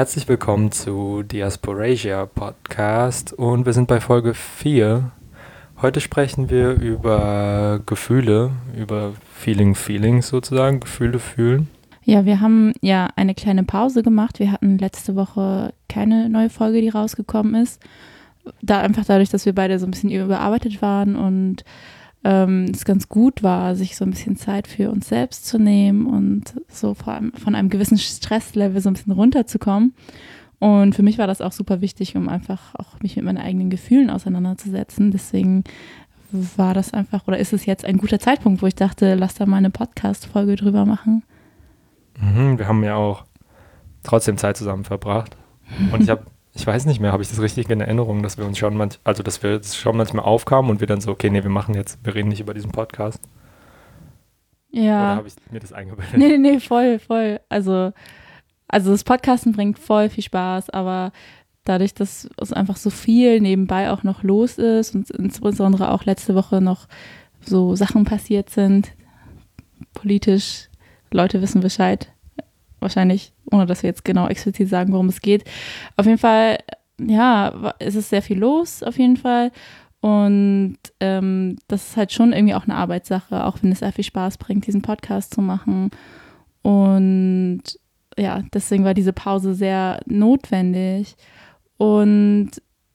Herzlich willkommen zu Diasporasia Podcast und wir sind bei Folge 4. Heute sprechen wir über Gefühle, über Feeling Feelings sozusagen, Gefühle fühlen. Ja, wir haben ja eine kleine Pause gemacht. Wir hatten letzte Woche keine neue Folge, die rausgekommen ist. Da einfach dadurch, dass wir beide so ein bisschen überarbeitet waren und ähm, es ganz gut war, sich so ein bisschen Zeit für uns selbst zu nehmen und so vor allem von einem gewissen Stresslevel so ein bisschen runterzukommen. Und für mich war das auch super wichtig, um einfach auch mich mit meinen eigenen Gefühlen auseinanderzusetzen. Deswegen war das einfach oder ist es jetzt ein guter Zeitpunkt, wo ich dachte, lass da mal eine Podcast-Folge drüber machen. Mhm, wir haben ja auch trotzdem Zeit zusammen verbracht. Und ich habe ich weiß nicht mehr, habe ich das richtig in Erinnerung, dass wir uns schon manchmal, also dass wir schon manchmal aufkamen und wir dann so, okay, nee, wir machen jetzt, wir reden nicht über diesen Podcast. Ja. Oder habe ich mir das eingebildet? Nee, nee, voll, voll. Also, also das Podcasten bringt voll viel Spaß, aber dadurch, dass es einfach so viel nebenbei auch noch los ist und insbesondere auch letzte Woche noch so Sachen passiert sind, politisch, Leute wissen Bescheid, wahrscheinlich, ohne dass wir jetzt genau explizit sagen, worum es geht. Auf jeden Fall, ja, es ist sehr viel los, auf jeden Fall. Und ähm, das ist halt schon irgendwie auch eine Arbeitssache, auch wenn es sehr viel Spaß bringt, diesen Podcast zu machen. Und ja, deswegen war diese Pause sehr notwendig. Und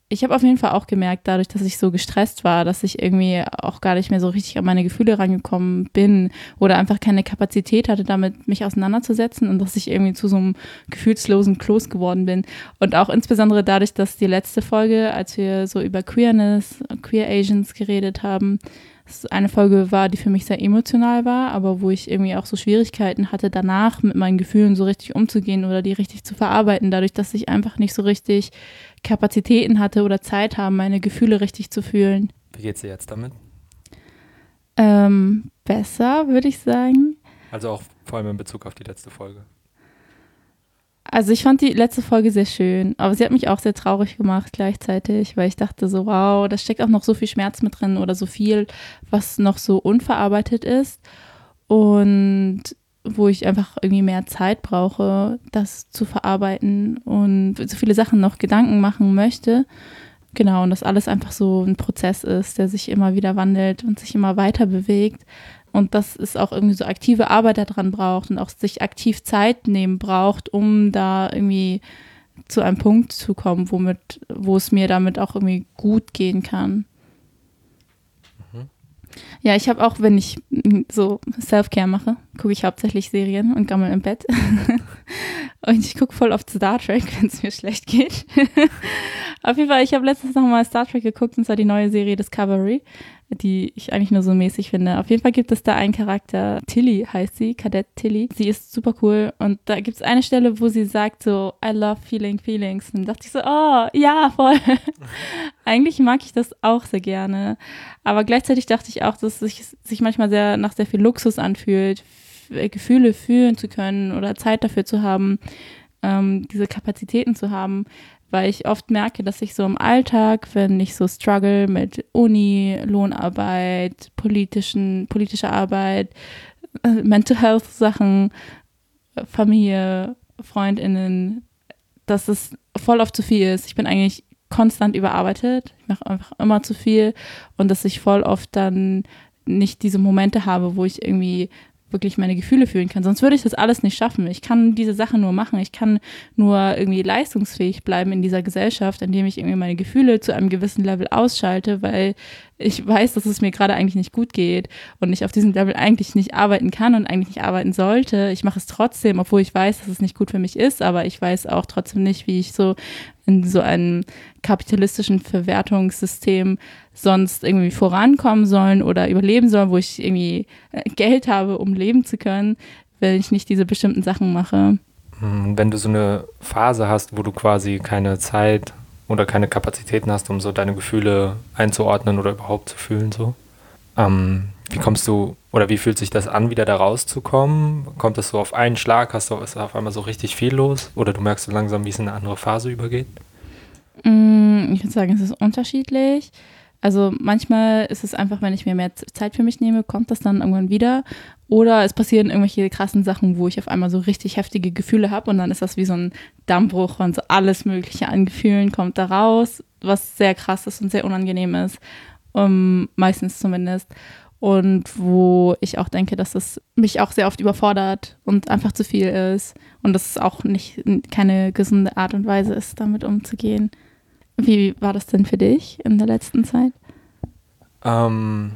ich habe auf jeden Fall auch gemerkt, dadurch, dass ich so gestresst war, dass ich irgendwie auch gar nicht mehr so richtig an meine Gefühle rangekommen bin oder einfach keine Kapazität hatte, damit mich auseinanderzusetzen und dass ich irgendwie zu so einem gefühlslosen Kloß geworden bin. Und auch insbesondere dadurch, dass die letzte Folge, als wir so über Queerness, Queer Asians geredet haben, eine Folge war, die für mich sehr emotional war, aber wo ich irgendwie auch so Schwierigkeiten hatte, danach mit meinen Gefühlen so richtig umzugehen oder die richtig zu verarbeiten, dadurch, dass ich einfach nicht so richtig Kapazitäten hatte oder Zeit haben, meine Gefühle richtig zu fühlen. Wie geht's dir jetzt damit? Ähm, besser, würde ich sagen. Also auch vor allem in Bezug auf die letzte Folge. Also ich fand die letzte Folge sehr schön, aber sie hat mich auch sehr traurig gemacht gleichzeitig, weil ich dachte so, wow, da steckt auch noch so viel Schmerz mit drin oder so viel, was noch so unverarbeitet ist. Und wo ich einfach irgendwie mehr Zeit brauche, das zu verarbeiten und so viele Sachen noch Gedanken machen möchte. Genau, und das alles einfach so ein Prozess ist, der sich immer wieder wandelt und sich immer weiter bewegt. Und dass es auch irgendwie so aktive Arbeit daran braucht und auch sich aktiv Zeit nehmen braucht, um da irgendwie zu einem Punkt zu kommen, womit, wo es mir damit auch irgendwie gut gehen kann. Ja, ich habe auch, wenn ich so Self-Care mache, gucke ich hauptsächlich Serien und gammel im Bett. und ich gucke voll oft Star Trek, wenn es mir schlecht geht. Auf jeden Fall, ich habe letztens nochmal Star Trek geguckt und zwar die neue Serie Discovery die ich eigentlich nur so mäßig finde. Auf jeden Fall gibt es da einen Charakter, Tilly heißt sie, Kadett Tilly. Sie ist super cool und da gibt es eine Stelle, wo sie sagt so, I love feeling feelings. Und dachte ich so, oh, ja, voll. eigentlich mag ich das auch sehr gerne. Aber gleichzeitig dachte ich auch, dass es sich, manchmal sehr nach sehr viel Luxus anfühlt, Gefühle fühlen zu können oder Zeit dafür zu haben, ähm, diese Kapazitäten zu haben weil ich oft merke, dass ich so im Alltag, wenn ich so struggle mit Uni, Lohnarbeit, politischen, politischer Arbeit, äh, Mental Health Sachen, Familie, Freundinnen, dass es voll oft zu viel ist. Ich bin eigentlich konstant überarbeitet. Ich mache einfach immer zu viel und dass ich voll oft dann nicht diese Momente habe, wo ich irgendwie wirklich meine Gefühle fühlen kann. Sonst würde ich das alles nicht schaffen. Ich kann diese Sache nur machen. Ich kann nur irgendwie leistungsfähig bleiben in dieser Gesellschaft, indem ich irgendwie meine Gefühle zu einem gewissen Level ausschalte, weil ich weiß, dass es mir gerade eigentlich nicht gut geht und ich auf diesem Level eigentlich nicht arbeiten kann und eigentlich nicht arbeiten sollte. Ich mache es trotzdem, obwohl ich weiß, dass es nicht gut für mich ist, aber ich weiß auch trotzdem nicht, wie ich so in so einem kapitalistischen Verwertungssystem sonst irgendwie vorankommen sollen oder überleben sollen, wo ich irgendwie äh, Geld habe, um leben zu können, wenn ich nicht diese bestimmten Sachen mache. Hm, wenn du so eine Phase hast, wo du quasi keine Zeit oder keine Kapazitäten hast, um so deine Gefühle einzuordnen oder überhaupt zu fühlen, so. Ähm, wie kommst du oder wie fühlt sich das an, wieder da rauszukommen? Kommt das so auf einen Schlag? Hast du ist auf einmal so richtig viel los? Oder du merkst so langsam, wie es in eine andere Phase übergeht? Mm, ich würde sagen, es ist unterschiedlich. Also manchmal ist es einfach, wenn ich mir mehr Zeit für mich nehme, kommt das dann irgendwann wieder. Oder es passieren irgendwelche krassen Sachen, wo ich auf einmal so richtig heftige Gefühle habe und dann ist das wie so ein Dammbruch und so alles Mögliche an Gefühlen kommt da raus, was sehr krass ist und sehr unangenehm ist. Um, meistens zumindest. Und wo ich auch denke, dass es mich auch sehr oft überfordert und einfach zu viel ist. Und dass es auch nicht keine gesunde Art und Weise ist, damit umzugehen. Wie war das denn für dich in der letzten Zeit? Ähm,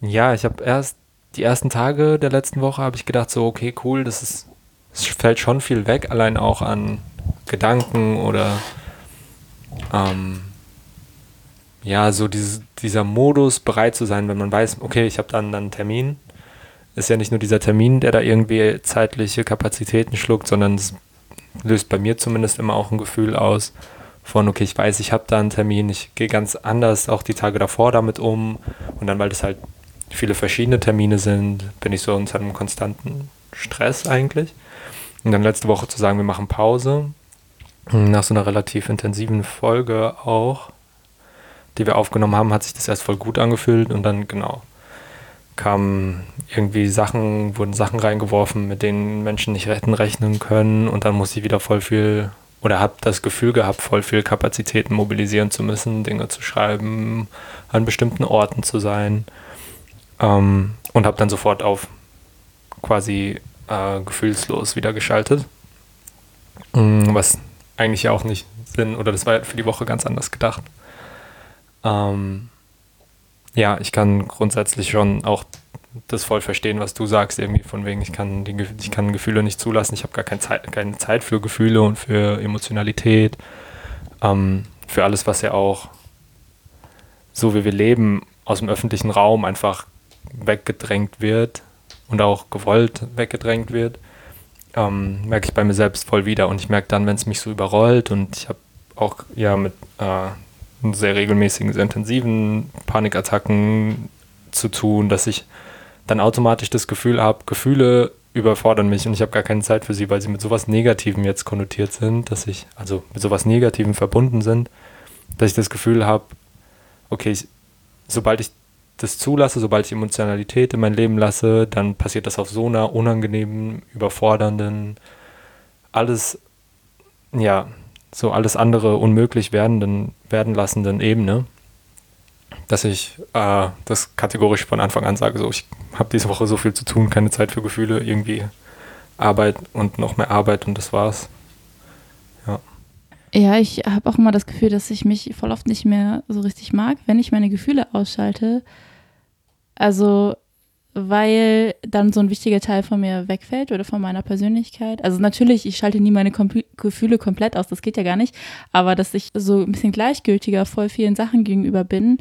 ja, ich habe erst die ersten Tage der letzten Woche habe ich gedacht, so, okay, cool, das ist, es fällt schon viel weg, allein auch an Gedanken oder ähm, ja, so dieses, dieser Modus, bereit zu sein, wenn man weiß, okay, ich habe dann, dann einen Termin. Ist ja nicht nur dieser Termin, der da irgendwie zeitliche Kapazitäten schluckt, sondern es löst bei mir zumindest immer auch ein Gefühl aus, von, okay, ich weiß, ich habe da einen Termin, ich gehe ganz anders auch die Tage davor damit um und dann, weil das halt viele verschiedene Termine sind, bin ich so unter einem konstanten Stress eigentlich. Und dann letzte Woche zu sagen, wir machen Pause, nach so einer relativ intensiven Folge auch, die wir aufgenommen haben, hat sich das erst voll gut angefühlt und dann genau kamen irgendwie Sachen, wurden Sachen reingeworfen, mit denen Menschen nicht retten rechnen können und dann muss ich wieder voll viel oder habe das Gefühl gehabt, voll viel Kapazitäten mobilisieren zu müssen, Dinge zu schreiben, an bestimmten Orten zu sein. Ähm, und habe dann sofort auf quasi äh, gefühlslos wieder geschaltet. Mhm, was eigentlich ja auch nicht Sinn, oder das war für die Woche ganz anders gedacht. Ähm, ja, ich kann grundsätzlich schon auch das voll verstehen, was du sagst, irgendwie von wegen, ich kann, die, ich kann Gefühle nicht zulassen, ich habe gar kein Zeit, keine Zeit für Gefühle und für Emotionalität, ähm, für alles, was ja auch so wie wir leben, aus dem öffentlichen Raum einfach weggedrängt wird und auch gewollt weggedrängt wird, ähm, merke ich bei mir selbst voll wieder. Und ich merke dann, wenn es mich so überrollt und ich habe auch ja mit äh, sehr regelmäßigen, sehr intensiven Panikattacken zu tun, dass ich dann automatisch das Gefühl habe, Gefühle überfordern mich und ich habe gar keine Zeit für sie, weil sie mit sowas Negativem jetzt konnotiert sind, dass ich, also mit sowas Negativem verbunden sind, dass ich das Gefühl habe, okay, ich, sobald ich das zulasse, sobald ich Emotionalität in mein Leben lasse, dann passiert das auf so einer unangenehmen, überfordernden, alles, ja, so alles andere unmöglich werdenden, werden lassenden Ebene dass ich äh, das kategorisch von Anfang an sage, so ich habe diese Woche so viel zu tun, keine Zeit für Gefühle, irgendwie Arbeit und noch mehr Arbeit und das war's. Ja. Ja, ich habe auch immer das Gefühl, dass ich mich voll oft nicht mehr so richtig mag, wenn ich meine Gefühle ausschalte. Also, weil dann so ein wichtiger Teil von mir wegfällt oder von meiner Persönlichkeit. Also natürlich, ich schalte nie meine Kom Gefühle komplett aus, das geht ja gar nicht. Aber dass ich so ein bisschen gleichgültiger voll vielen Sachen gegenüber bin,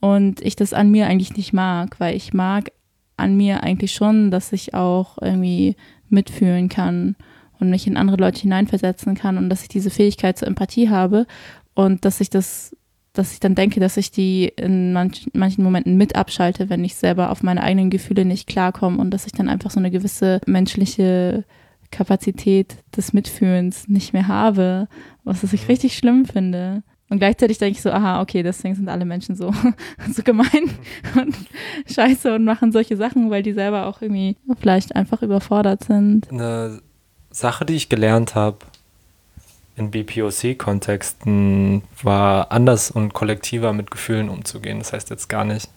und ich das an mir eigentlich nicht mag, weil ich mag an mir eigentlich schon, dass ich auch irgendwie mitfühlen kann und mich in andere Leute hineinversetzen kann und dass ich diese Fähigkeit zur Empathie habe und dass ich das, dass ich dann denke, dass ich die in manch, manchen Momenten mit abschalte, wenn ich selber auf meine eigenen Gefühle nicht klarkomme und dass ich dann einfach so eine gewisse menschliche Kapazität des Mitfühlens nicht mehr habe, was ich richtig schlimm finde. Und gleichzeitig denke ich so, aha, okay, deswegen sind alle Menschen so, so gemein und scheiße und machen solche Sachen, weil die selber auch irgendwie vielleicht einfach überfordert sind. Eine Sache, die ich gelernt habe in BPOC-Kontexten, war anders und kollektiver mit Gefühlen umzugehen. Das heißt jetzt gar nicht,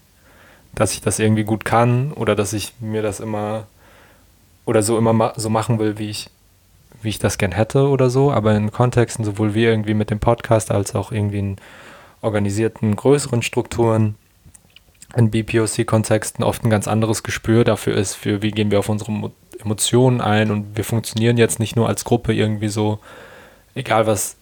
dass ich das irgendwie gut kann oder dass ich mir das immer oder so immer ma so machen will, wie ich wie ich das gern hätte oder so, aber in Kontexten, sowohl wir irgendwie mit dem Podcast als auch irgendwie in organisierten, größeren Strukturen, in BPOC-Kontexten oft ein ganz anderes Gespür dafür ist, für wie gehen wir auf unsere Emotionen ein und wir funktionieren jetzt nicht nur als Gruppe irgendwie so, egal was,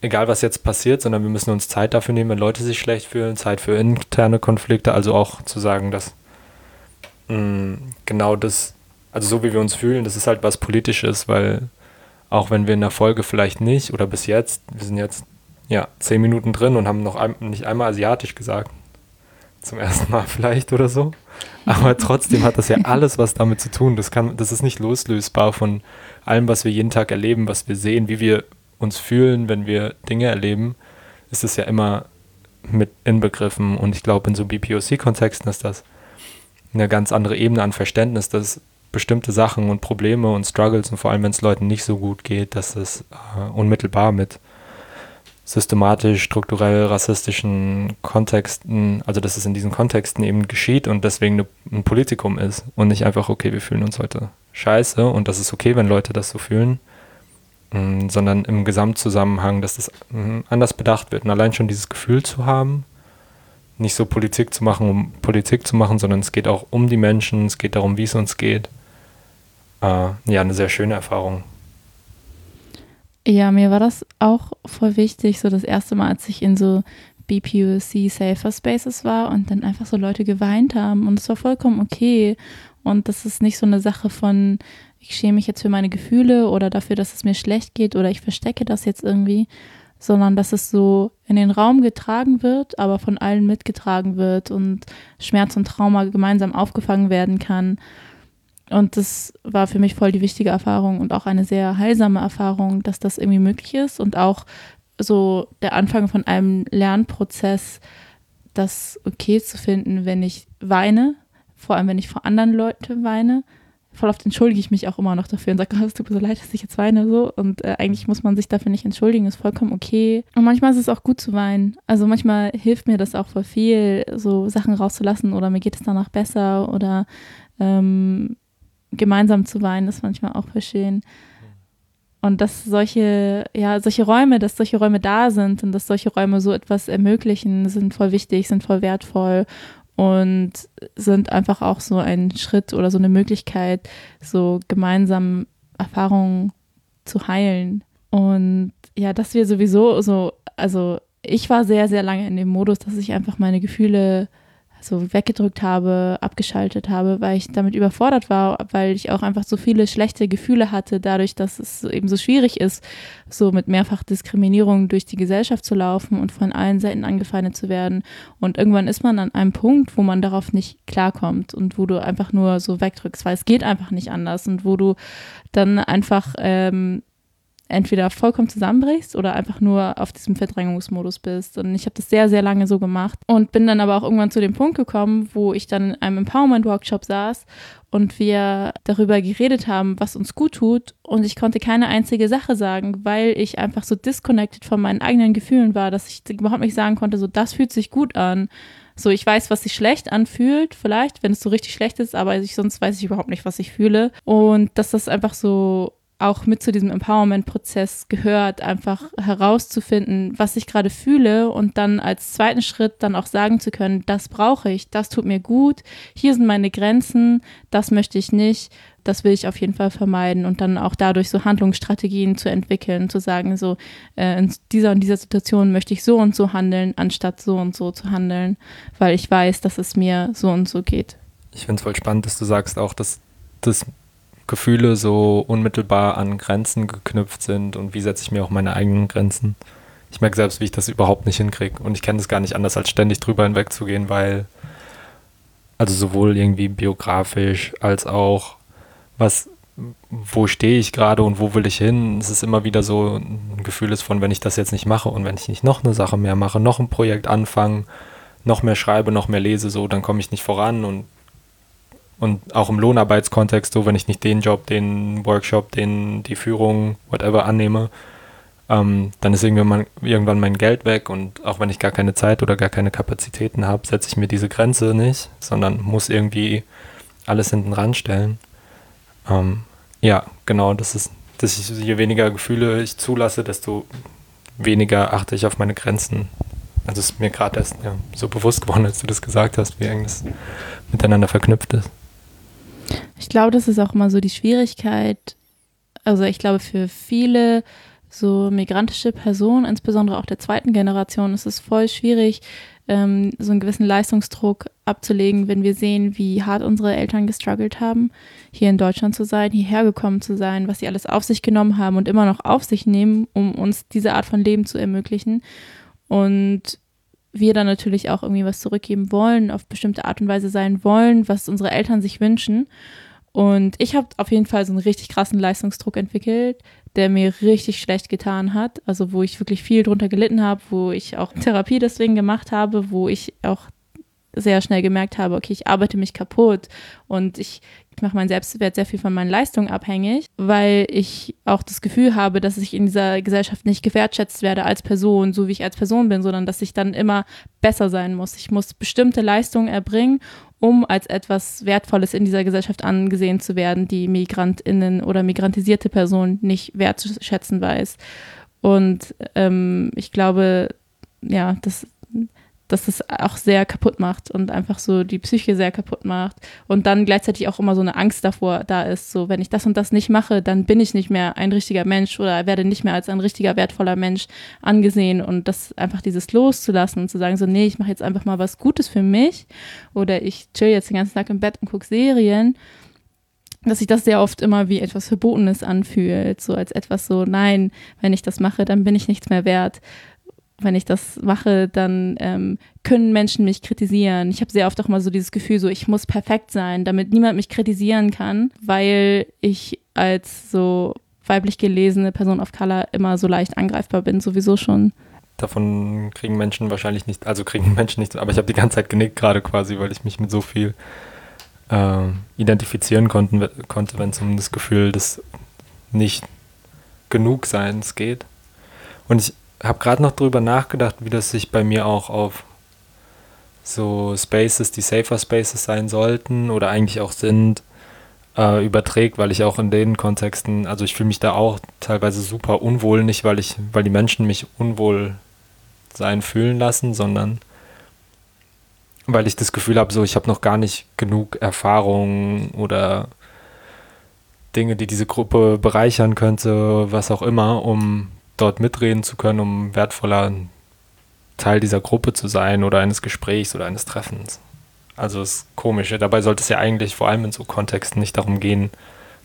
egal was jetzt passiert, sondern wir müssen uns Zeit dafür nehmen, wenn Leute sich schlecht fühlen, Zeit für interne Konflikte, also auch zu sagen, dass mh, mm, genau das, also so wie wir uns fühlen, das ist halt was Politisches, weil auch wenn wir in der Folge vielleicht nicht oder bis jetzt, wir sind jetzt ja zehn Minuten drin und haben noch ein, nicht einmal asiatisch gesagt. Zum ersten Mal vielleicht oder so. Aber trotzdem hat das ja alles was damit zu tun. Das, kann, das ist nicht loslösbar von allem, was wir jeden Tag erleben, was wir sehen, wie wir uns fühlen, wenn wir Dinge erleben. Ist es ja immer mit inbegriffen. Und ich glaube, in so BPOC-Kontexten ist das eine ganz andere Ebene an Verständnis, dass bestimmte Sachen und Probleme und Struggles und vor allem, wenn es Leuten nicht so gut geht, dass es äh, unmittelbar mit systematisch, strukturell rassistischen Kontexten, also dass es in diesen Kontexten eben geschieht und deswegen eine, ein Politikum ist und nicht einfach, okay, wir fühlen uns heute scheiße und das ist okay, wenn Leute das so fühlen, sondern im Gesamtzusammenhang, dass das mm, anders bedacht wird und allein schon dieses Gefühl zu haben, nicht so Politik zu machen, um Politik zu machen, sondern es geht auch um die Menschen, es geht darum, wie es uns geht. Äh, ja, eine sehr schöne Erfahrung. Ja, mir war das auch voll wichtig, so das erste Mal, als ich in so BPUC Safer Spaces war und dann einfach so Leute geweint haben und es war vollkommen okay und das ist nicht so eine Sache von, ich schäme mich jetzt für meine Gefühle oder dafür, dass es mir schlecht geht oder ich verstecke das jetzt irgendwie, sondern dass es so in den Raum getragen wird, aber von allen mitgetragen wird und Schmerz und Trauma gemeinsam aufgefangen werden kann und das war für mich voll die wichtige Erfahrung und auch eine sehr heilsame Erfahrung, dass das irgendwie möglich ist und auch so der Anfang von einem Lernprozess, das okay zu finden, wenn ich weine, vor allem wenn ich vor anderen Leuten weine. Voll oft entschuldige ich mich auch immer noch dafür und sage, oh, es tut mir so leid, dass ich jetzt weine so. Und äh, eigentlich muss man sich dafür nicht entschuldigen, ist vollkommen okay. Und manchmal ist es auch gut zu weinen. Also manchmal hilft mir das auch voll viel, so Sachen rauszulassen oder mir geht es danach besser oder ähm, gemeinsam zu weinen, ist manchmal auch verschön. Und dass solche, ja, solche Räume, dass solche Räume da sind und dass solche Räume so etwas ermöglichen, sind voll wichtig, sind voll wertvoll und sind einfach auch so ein Schritt oder so eine Möglichkeit, so gemeinsam Erfahrungen zu heilen. Und ja, dass wir sowieso so, also ich war sehr, sehr lange in dem Modus, dass ich einfach meine Gefühle so weggedrückt habe, abgeschaltet habe, weil ich damit überfordert war, weil ich auch einfach so viele schlechte Gefühle hatte, dadurch, dass es eben so schwierig ist, so mit mehrfach Diskriminierung durch die Gesellschaft zu laufen und von allen Seiten angefeindet zu werden. Und irgendwann ist man an einem Punkt, wo man darauf nicht klarkommt und wo du einfach nur so wegdrückst, weil es geht einfach nicht anders und wo du dann einfach ähm, entweder vollkommen zusammenbrichst oder einfach nur auf diesem Verdrängungsmodus bist. Und ich habe das sehr, sehr lange so gemacht und bin dann aber auch irgendwann zu dem Punkt gekommen, wo ich dann in einem Empowerment-Workshop saß und wir darüber geredet haben, was uns gut tut. Und ich konnte keine einzige Sache sagen, weil ich einfach so disconnected von meinen eigenen Gefühlen war, dass ich überhaupt nicht sagen konnte, so das fühlt sich gut an. So, ich weiß, was sich schlecht anfühlt, vielleicht, wenn es so richtig schlecht ist, aber ich, sonst weiß ich überhaupt nicht, was ich fühle. Und dass das einfach so auch mit zu diesem Empowerment-Prozess gehört, einfach herauszufinden, was ich gerade fühle und dann als zweiten Schritt dann auch sagen zu können, das brauche ich, das tut mir gut, hier sind meine Grenzen, das möchte ich nicht, das will ich auf jeden Fall vermeiden und dann auch dadurch so Handlungsstrategien zu entwickeln, zu sagen, so äh, in dieser und dieser Situation möchte ich so und so handeln, anstatt so und so zu handeln, weil ich weiß, dass es mir so und so geht. Ich finde es voll spannend, dass du sagst auch, dass das Gefühle so unmittelbar an Grenzen geknüpft sind und wie setze ich mir auch meine eigenen Grenzen. Ich merke selbst, wie ich das überhaupt nicht hinkriege und ich kenne es gar nicht anders, als ständig drüber hinwegzugehen, weil also sowohl irgendwie biografisch als auch was, wo stehe ich gerade und wo will ich hin. Es ist immer wieder so ein Gefühl ist von, wenn ich das jetzt nicht mache und wenn ich nicht noch eine Sache mehr mache, noch ein Projekt anfange, noch mehr schreibe, noch mehr lese, so, dann komme ich nicht voran und und auch im Lohnarbeitskontext, so wenn ich nicht den Job, den Workshop, den, die Führung, whatever annehme, ähm, dann ist irgendwann, irgendwann mein Geld weg und auch wenn ich gar keine Zeit oder gar keine Kapazitäten habe, setze ich mir diese Grenze nicht, sondern muss irgendwie alles hinten ranstellen. Ähm, ja, genau, das ist, dass ich, je weniger Gefühle ich zulasse, desto weniger achte ich auf meine Grenzen. Also es ist mir gerade erst ja, so bewusst geworden, als du das gesagt hast, wie eng das miteinander verknüpft ist. Ich glaube, das ist auch immer so die Schwierigkeit. Also ich glaube, für viele so migrantische Personen, insbesondere auch der zweiten Generation, ist es voll schwierig, ähm, so einen gewissen Leistungsdruck abzulegen, wenn wir sehen, wie hart unsere Eltern gestruggelt haben, hier in Deutschland zu sein, hierher gekommen zu sein, was sie alles auf sich genommen haben und immer noch auf sich nehmen, um uns diese Art von Leben zu ermöglichen. Und wir dann natürlich auch irgendwie was zurückgeben wollen, auf bestimmte Art und Weise sein wollen, was unsere Eltern sich wünschen. Und ich habe auf jeden Fall so einen richtig krassen Leistungsdruck entwickelt, der mir richtig schlecht getan hat. Also wo ich wirklich viel drunter gelitten habe, wo ich auch Therapie deswegen gemacht habe, wo ich auch sehr schnell gemerkt habe, okay, ich arbeite mich kaputt und ich mache meinen Selbstwert sehr viel von meinen Leistungen abhängig, weil ich auch das Gefühl habe, dass ich in dieser Gesellschaft nicht gewertschätzt werde als Person, so wie ich als Person bin, sondern dass ich dann immer besser sein muss. Ich muss bestimmte Leistungen erbringen, um als etwas Wertvolles in dieser Gesellschaft angesehen zu werden, die Migrantinnen oder migrantisierte Personen nicht wertzuschätzen weiß. Und ähm, ich glaube, ja, das dass es auch sehr kaputt macht und einfach so die Psyche sehr kaputt macht und dann gleichzeitig auch immer so eine Angst davor da ist, so wenn ich das und das nicht mache, dann bin ich nicht mehr ein richtiger Mensch oder werde nicht mehr als ein richtiger wertvoller Mensch angesehen. Und das einfach dieses loszulassen und zu sagen so nee, ich mache jetzt einfach mal was Gutes für mich oder ich chill jetzt den ganzen Tag im Bett und gucke Serien dass sich das sehr oft immer wie etwas Verbotenes anfühlt, so als etwas so, nein, wenn ich das mache, dann bin ich nichts mehr wert wenn ich das mache, dann ähm, können Menschen mich kritisieren. Ich habe sehr oft auch mal so dieses Gefühl, so ich muss perfekt sein, damit niemand mich kritisieren kann, weil ich als so weiblich gelesene Person of Color immer so leicht angreifbar bin, sowieso schon. Davon kriegen Menschen wahrscheinlich nicht, also kriegen Menschen nicht, aber ich habe die ganze Zeit genickt gerade quasi, weil ich mich mit so viel äh, identifizieren konnten, konnte, wenn es um das Gefühl des nicht genug Seins geht. Und ich habe gerade noch drüber nachgedacht, wie das sich bei mir auch auf so Spaces, die Safer Spaces sein sollten oder eigentlich auch sind, äh, überträgt, weil ich auch in den Kontexten, also ich fühle mich da auch teilweise super unwohl, nicht weil ich, weil die Menschen mich unwohl sein fühlen lassen, sondern weil ich das Gefühl habe, so ich habe noch gar nicht genug Erfahrung oder Dinge, die diese Gruppe bereichern könnte, was auch immer, um dort mitreden zu können, um wertvoller Teil dieser Gruppe zu sein oder eines Gesprächs oder eines Treffens. Also ist komisch. Dabei sollte es ja eigentlich vor allem in so Kontexten nicht darum gehen,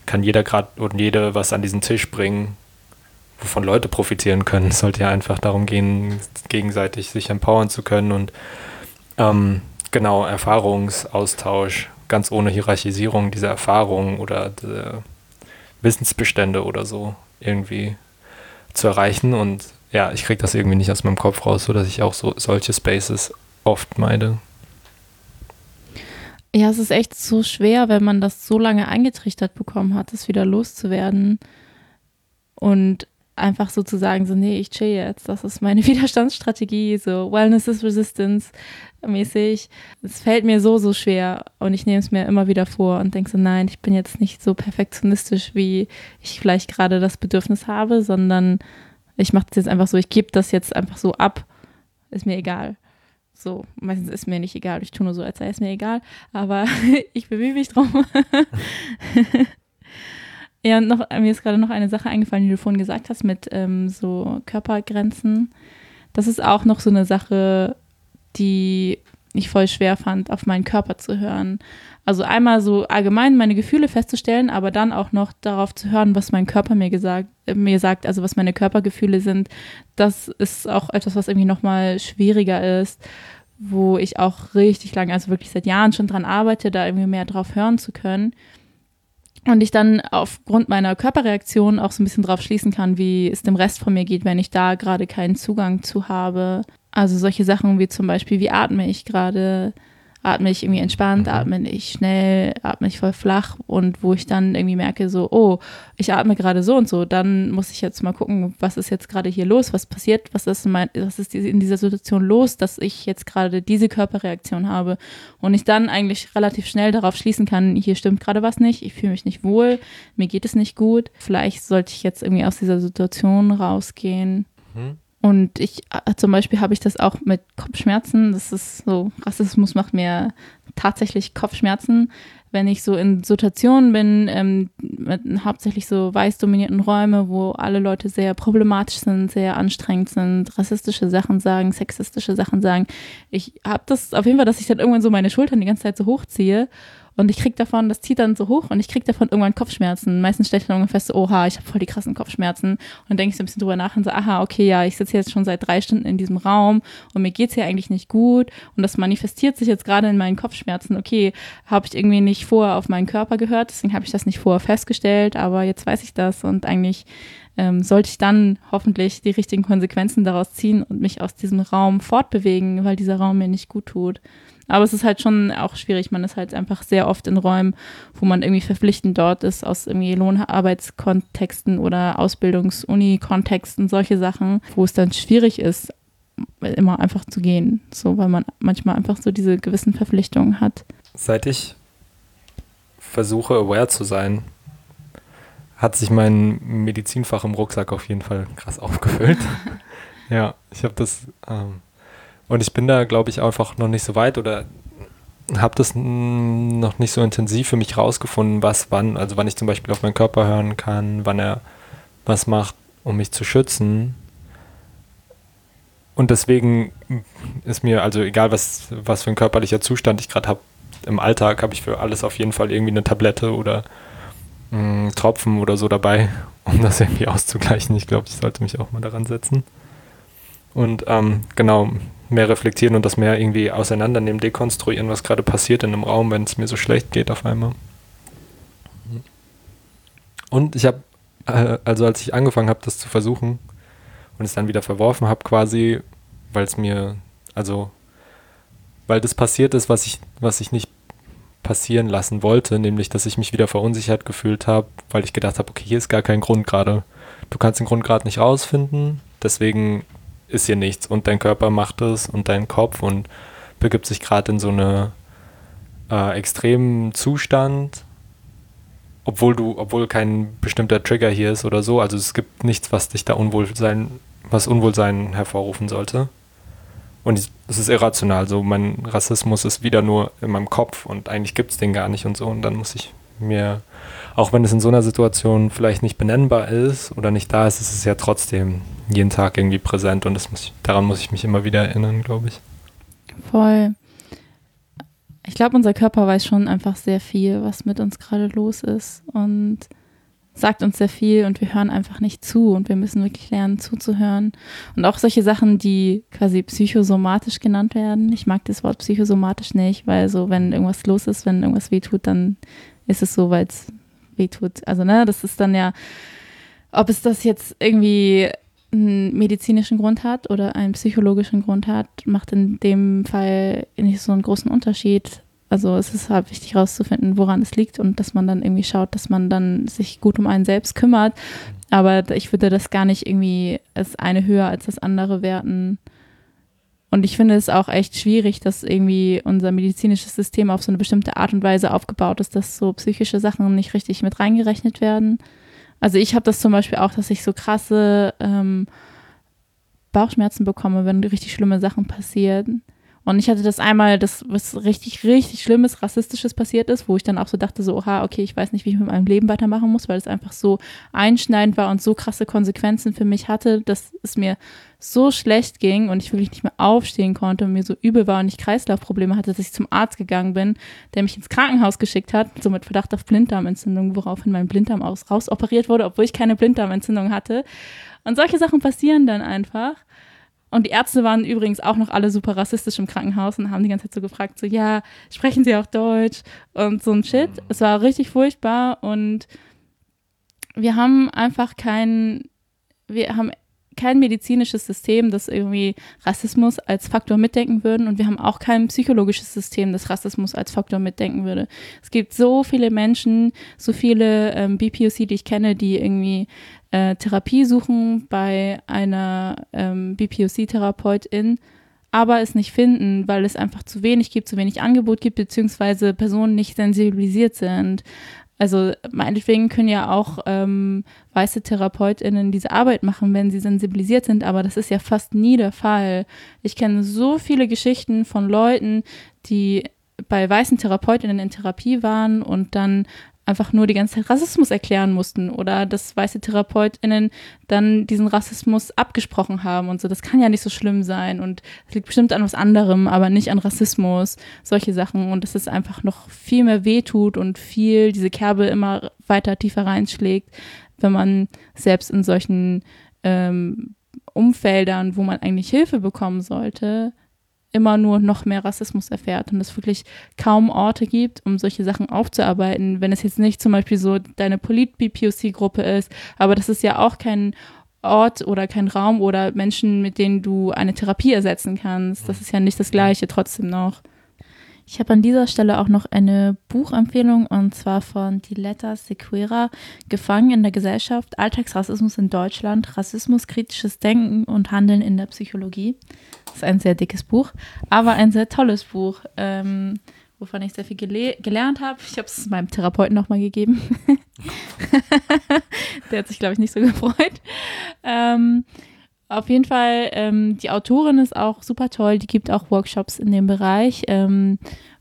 kann jeder gerade und jede was an diesen Tisch bringen, wovon Leute profitieren können. Es sollte ja einfach darum gehen, gegenseitig sich empowern zu können und ähm, genau Erfahrungsaustausch, ganz ohne Hierarchisierung dieser Erfahrungen oder Wissensbestände oder so irgendwie zu erreichen. Und ja, ich kriege das irgendwie nicht aus meinem Kopf raus, sodass ich auch so solche Spaces oft meide. Ja, es ist echt so schwer, wenn man das so lange eingetrichtert bekommen hat, es wieder loszuwerden. Und einfach so zu sagen, so, nee, ich chill jetzt, das ist meine Widerstandsstrategie, so Wellness is Resistance mäßig. Es fällt mir so, so schwer und ich nehme es mir immer wieder vor und denke so, nein, ich bin jetzt nicht so perfektionistisch, wie ich vielleicht gerade das Bedürfnis habe, sondern ich mache das jetzt einfach so, ich gebe das jetzt einfach so ab, ist mir egal. So, meistens ist mir nicht egal, ich tue nur so, als sei es mir egal, aber ich bemühe mich drum. Ja, und noch, mir ist gerade noch eine Sache eingefallen, die du vorhin gesagt hast, mit ähm, so Körpergrenzen. Das ist auch noch so eine Sache, die ich voll schwer fand, auf meinen Körper zu hören. Also einmal so allgemein meine Gefühle festzustellen, aber dann auch noch darauf zu hören, was mein Körper mir gesagt, äh, mir sagt, also was meine Körpergefühle sind. Das ist auch etwas, was irgendwie nochmal schwieriger ist, wo ich auch richtig lange, also wirklich seit Jahren schon dran arbeite, da irgendwie mehr drauf hören zu können. Und ich dann aufgrund meiner Körperreaktion auch so ein bisschen drauf schließen kann, wie es dem Rest von mir geht, wenn ich da gerade keinen Zugang zu habe. Also solche Sachen wie zum Beispiel, wie atme ich gerade, atme ich irgendwie entspannt, mhm. atme ich schnell, atme ich voll flach? Und wo ich dann irgendwie merke, so, oh, ich atme gerade so und so, dann muss ich jetzt mal gucken, was ist jetzt gerade hier los, was passiert, was ist, mein, was ist in dieser Situation los, dass ich jetzt gerade diese Körperreaktion habe? Und ich dann eigentlich relativ schnell darauf schließen kann, hier stimmt gerade was nicht, ich fühle mich nicht wohl, mir geht es nicht gut, vielleicht sollte ich jetzt irgendwie aus dieser Situation rausgehen. Mhm. Und ich, äh, zum Beispiel habe ich das auch mit Kopfschmerzen. Das ist so, Rassismus macht mir tatsächlich Kopfschmerzen, wenn ich so in Situationen bin, ähm, mit hauptsächlich so weiß dominierten Räume, wo alle Leute sehr problematisch sind, sehr anstrengend sind, rassistische Sachen sagen, sexistische Sachen sagen. Ich habe das auf jeden Fall, dass ich dann irgendwann so meine Schultern die ganze Zeit so hochziehe Und ich kriege davon, das zieht dann so hoch und ich kriege davon irgendwann Kopfschmerzen. Meistens stelle ich dann fest, so, oha, ich habe voll die krassen Kopfschmerzen. Und dann denke ich so ein bisschen drüber nach und so, aha, okay, ja, ich sitze jetzt schon seit drei Stunden in diesem Raum und mir geht es hier eigentlich nicht gut. Und das manifestiert sich jetzt gerade in meinen Kopfschmerzen. Okay, habe ich irgendwie nicht vorher auf meinen Körper gehört, deswegen habe ich das nicht vorher festgestellt, aber jetzt weiß ich das und eigentlich ähm, sollte ich dann hoffentlich die richtigen Konsequenzen daraus ziehen und mich aus diesem Raum fortbewegen, weil dieser Raum mir nicht gut tut. Aber es ist halt schon auch schwierig. Man ist halt einfach sehr oft in Räumen, wo man irgendwie verpflichtend dort ist, aus irgendwie Lohnarbeitskontexten oder Ausbildungs-Uni-Kontexten, solche Sachen, wo es dann schwierig ist, immer einfach zu gehen. So, weil man manchmal einfach so diese gewissen Verpflichtungen hat. Seit ich versuche, aware zu sein, hat sich mein Medizinfach im Rucksack auf jeden Fall krass aufgefüllt. ja, ich habe das ähm, und ich bin da, glaube ich, einfach noch nicht so weit oder habe das noch nicht so intensiv für mich rausgefunden, was wann, also wann ich zum Beispiel auf meinen Körper hören kann, wann er was macht, um mich zu schützen. Und deswegen ist mir, also egal was, was für ein körperlicher Zustand ich gerade habe, im Alltag habe ich für alles auf jeden Fall irgendwie eine Tablette oder mh, Tropfen oder so dabei, um das irgendwie auszugleichen. Ich glaube, ich sollte mich auch mal daran setzen. Und ähm, genau, mehr reflektieren und das mehr irgendwie auseinandernehmen, dekonstruieren, was gerade passiert in einem Raum, wenn es mir so schlecht geht auf einmal. Und ich habe, äh, also als ich angefangen habe, das zu versuchen und es dann wieder verworfen habe, quasi, weil es mir, also, weil das passiert ist, was ich, was ich nicht passieren lassen wollte, nämlich, dass ich mich wieder verunsichert gefühlt habe, weil ich gedacht habe, okay, hier ist gar kein Grund gerade. Du kannst den Grund gerade nicht rausfinden, deswegen ist hier nichts und dein Körper macht es und dein Kopf und begibt sich gerade in so eine äh, extremen Zustand, obwohl du, obwohl kein bestimmter Trigger hier ist oder so. Also es gibt nichts, was dich da Unwohlsein, was Unwohlsein hervorrufen sollte. Und es ist irrational. So, mein Rassismus ist wieder nur in meinem Kopf und eigentlich gibt es den gar nicht und so. Und dann muss ich mir, auch wenn es in so einer Situation vielleicht nicht benennbar ist oder nicht da ist, ist es ja trotzdem jeden Tag irgendwie präsent und das muss ich, daran muss ich mich immer wieder erinnern, glaube ich. Voll. Ich glaube, unser Körper weiß schon einfach sehr viel, was mit uns gerade los ist und sagt uns sehr viel und wir hören einfach nicht zu und wir müssen wirklich lernen zuzuhören. Und auch solche Sachen, die quasi psychosomatisch genannt werden. Ich mag das Wort psychosomatisch nicht, weil so, wenn irgendwas los ist, wenn irgendwas wehtut, dann ist es so, weil es wehtut. Also, ne, das ist dann ja, ob es das jetzt irgendwie einen medizinischen Grund hat oder einen psychologischen Grund hat, macht in dem Fall nicht so einen großen Unterschied. Also es ist halt wichtig herauszufinden, woran es liegt und dass man dann irgendwie schaut, dass man dann sich gut um einen selbst kümmert. Aber ich würde das gar nicht irgendwie als eine höher als das andere werten. Und ich finde es auch echt schwierig, dass irgendwie unser medizinisches System auf so eine bestimmte Art und Weise aufgebaut ist, dass so psychische Sachen nicht richtig mit reingerechnet werden. Also ich habe das zum Beispiel auch, dass ich so krasse ähm, Bauchschmerzen bekomme, wenn richtig schlimme Sachen passieren. Und ich hatte das einmal, das was richtig, richtig Schlimmes, Rassistisches passiert ist, wo ich dann auch so dachte, so, oha, okay, ich weiß nicht, wie ich mit meinem Leben weitermachen muss, weil es einfach so einschneidend war und so krasse Konsequenzen für mich hatte, dass es mir so schlecht ging und ich wirklich nicht mehr aufstehen konnte und mir so übel war und ich Kreislaufprobleme hatte, dass ich zum Arzt gegangen bin, der mich ins Krankenhaus geschickt hat, so mit Verdacht auf Blinddarmentzündung, woraufhin mein Blinddarm aus, rausoperiert wurde, obwohl ich keine Blinddarmentzündung hatte. Und solche Sachen passieren dann einfach. Und die Ärzte waren übrigens auch noch alle super rassistisch im Krankenhaus und haben die ganze Zeit so gefragt, so, ja, sprechen Sie auch Deutsch? Und so ein Shit. Es war richtig furchtbar und wir haben einfach kein, wir haben kein medizinisches System, das irgendwie Rassismus als Faktor mitdenken würde und wir haben auch kein psychologisches System, das Rassismus als Faktor mitdenken würde. Es gibt so viele Menschen, so viele ähm, BPOC, die ich kenne, die irgendwie äh, Therapie suchen bei einer ähm, BPOC-Therapeutin, aber es nicht finden, weil es einfach zu wenig gibt, zu wenig Angebot gibt, beziehungsweise Personen nicht sensibilisiert sind. Also meinetwegen können ja auch ähm, weiße TherapeutInnen diese Arbeit machen, wenn sie sensibilisiert sind, aber das ist ja fast nie der Fall. Ich kenne so viele Geschichten von Leuten, die bei weißen TherapeutInnen in Therapie waren und dann einfach nur die ganze Zeit Rassismus erklären mussten oder dass weiße TherapeutInnen dann diesen Rassismus abgesprochen haben und so. Das kann ja nicht so schlimm sein und es liegt bestimmt an was anderem, aber nicht an Rassismus, solche Sachen und dass es einfach noch viel mehr wehtut und viel diese Kerbe immer weiter tiefer reinschlägt, wenn man selbst in solchen ähm, Umfeldern, wo man eigentlich Hilfe bekommen sollte, immer nur noch mehr Rassismus erfährt und es wirklich kaum Orte gibt, um solche Sachen aufzuarbeiten, wenn es jetzt nicht zum Beispiel so deine Polit-BPOC-Gruppe ist, aber das ist ja auch kein Ort oder kein Raum oder Menschen, mit denen du eine Therapie ersetzen kannst. Das ist ja nicht das Gleiche trotzdem noch. Ich habe an dieser Stelle auch noch eine Buchempfehlung und zwar von Diletta Sequera, Gefangen in der Gesellschaft, Alltagsrassismus in Deutschland, Rassismus, kritisches Denken und Handeln in der Psychologie. Das ist ein sehr dickes Buch, aber ein sehr tolles Buch, ähm, wovon ich sehr viel gele gelernt habe. Ich habe es meinem Therapeuten nochmal gegeben. der hat sich, glaube ich, nicht so gefreut. Ähm, auf jeden Fall, ähm, die Autorin ist auch super toll. Die gibt auch Workshops in dem Bereich. Ähm,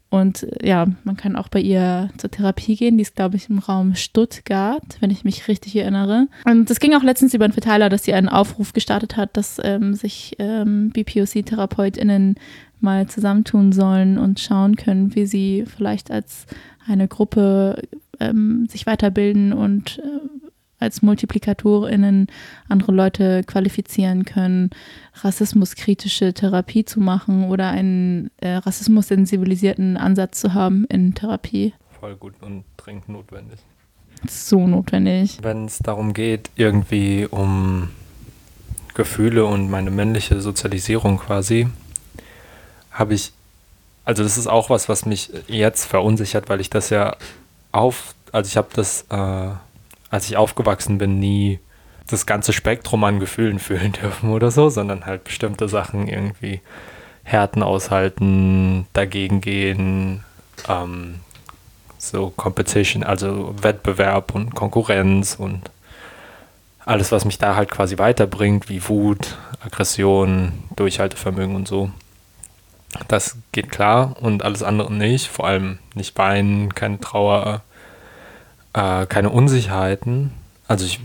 und äh, ja, man kann auch bei ihr zur Therapie gehen. Die ist, glaube ich, im Raum Stuttgart, wenn ich mich richtig erinnere. Und es ging auch letztens über einen Verteiler, dass sie einen Aufruf gestartet hat, dass ähm, sich ähm, BPOC-TherapeutInnen mal zusammentun sollen und schauen können, wie sie vielleicht als eine Gruppe ähm, sich weiterbilden und äh, als MultiplikatorInnen andere Leute qualifizieren können, rassismuskritische Therapie zu machen oder einen äh, rassismus-sensibilisierten Ansatz zu haben in Therapie. Voll gut und dringend notwendig. So notwendig. Wenn es darum geht, irgendwie um Gefühle und meine männliche Sozialisierung quasi, habe ich, also das ist auch was, was mich jetzt verunsichert, weil ich das ja auf, also ich habe das äh, als ich aufgewachsen bin, nie das ganze Spektrum an Gefühlen fühlen dürfen oder so, sondern halt bestimmte Sachen irgendwie Härten aushalten, dagegen gehen, ähm, so Competition, also Wettbewerb und Konkurrenz und alles, was mich da halt quasi weiterbringt, wie Wut, Aggression, Durchhaltevermögen und so. Das geht klar und alles andere nicht, vor allem nicht weinen, keine Trauer, äh, keine Unsicherheiten. Also ich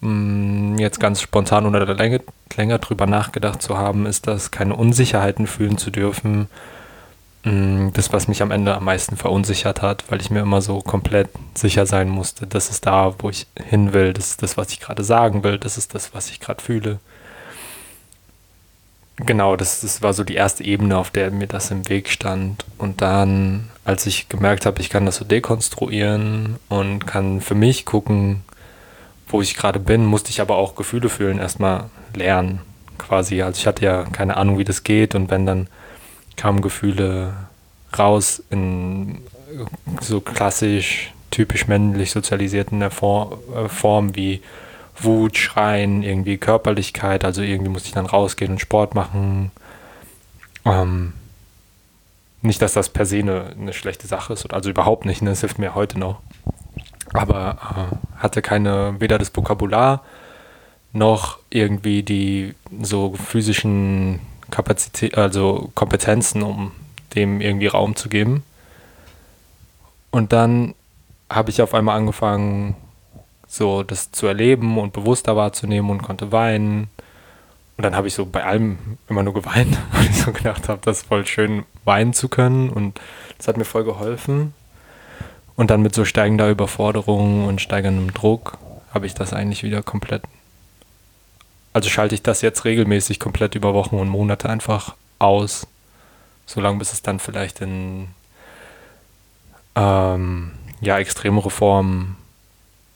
mh, mm, jetzt ganz spontan oder länger, länger drüber nachgedacht zu haben, ist das, keine Unsicherheiten fühlen zu dürfen. Mh, mm, das, was mich am Ende am meisten verunsichert hat, weil ich mir immer so komplett sicher sein musste, das ist da, wo ich hin will, das ist das, was ich gerade sagen will, das ist das, was ich gerade fühle. Genau, das, das war so die erste Ebene, auf der mir das im Weg stand. Und dann, als ich gemerkt habe, ich kann das so dekonstruieren und kann für mich gucken, wo ich gerade bin, musste ich aber auch Gefühle fühlen, erstmal lernen quasi. Also ich hatte ja keine Ahnung, wie das geht und wenn dann kamen Gefühle raus in so klassisch, typisch männlich sozialisierten Form wie Wut, Schreien, irgendwie Körperlichkeit. Also irgendwie musste ich dann rausgehen und Sport machen. Ähm, nicht, dass das per se eine, eine schlechte Sache ist, also überhaupt nicht, ne? das hilft mir heute noch. Aber äh, hatte keine, weder das Vokabular noch irgendwie die so physischen Kapazität, also Kompetenzen, um dem irgendwie Raum zu geben. Und dann habe ich auf einmal angefangen, so das zu erleben und bewusster wahrzunehmen und konnte weinen. Und dann habe ich so bei allem immer nur geweint, weil ich so gedacht habe, das ist voll schön, weinen zu können. Und das hat mir voll geholfen. Und dann mit so steigender Überforderung und steigendem Druck habe ich das eigentlich wieder komplett. Also schalte ich das jetzt regelmäßig komplett über Wochen und Monate einfach aus. Solange bis es dann vielleicht in ähm, ja, extremere Formen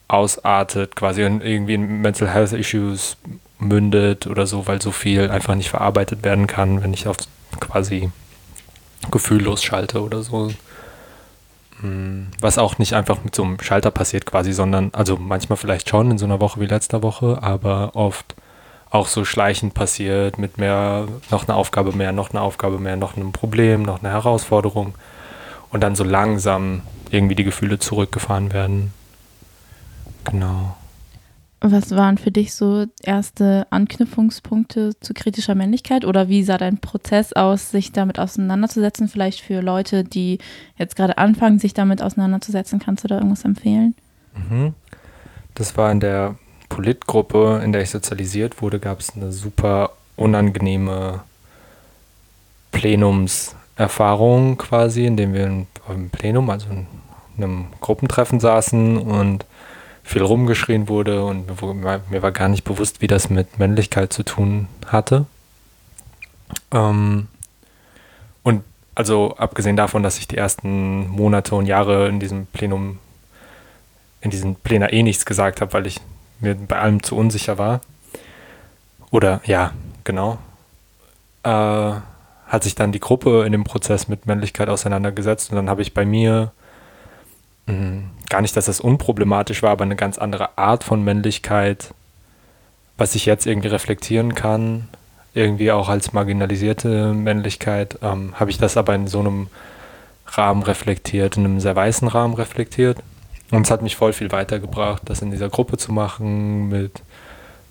ausartet, quasi irgendwie in Mental Health Issues mündet oder so, weil so viel einfach nicht verarbeitet werden kann, wenn ich auf quasi gefühllos schalte oder so. Hm, was auch nicht einfach mit so einem Schalter passiert quasi, sondern, also manchmal vielleicht schon in so einer Woche wie letzter Woche, aber oft auch so schleichend passiert mit mehr, noch eine Aufgabe mehr, noch eine Aufgabe mehr, noch einem Problem, noch eine Herausforderung und dann so langsam irgendwie die Gefühle zurückgefahren werden. Genau. Was waren für dich so erste Anknüpfungspunkte zu kritischer Männlichkeit oder wie sah dein Prozess aus, sich damit auseinanderzusetzen? Vielleicht für Leute, die jetzt gerade anfangen, sich damit auseinanderzusetzen, kannst du da irgendwas empfehlen? Mhm. Das war in der Politgruppe, in der ich sozialisiert wurde, gab es eine super unangenehme Plenumserfahrung quasi, in dem wir im Plenum, also in einem Gruppentreffen saßen und viel rumgeschrien wurde und mir war gar nicht bewusst, wie das mit Männlichkeit zu tun hatte. Ähm, und also abgesehen davon, dass ich die ersten Monate und Jahre in diesem Plenum, in diesem Plenum eh nichts gesagt habe, weil ich mir bei allem zu unsicher war. Oder ja, genau. Äh, hat sich dann die Gruppe in dem Prozess mit Männlichkeit auseinandergesetzt und dann habe ich bei mir gar nicht, dass das unproblematisch war, aber eine ganz andere Art von Männlichkeit, was ich jetzt irgendwie reflektieren kann, irgendwie auch als marginalisierte Männlichkeit, ähm, habe ich das aber in so einem Rahmen reflektiert, in einem sehr weißen Rahmen reflektiert. Und es hat mich voll viel weitergebracht, das in dieser Gruppe zu machen mit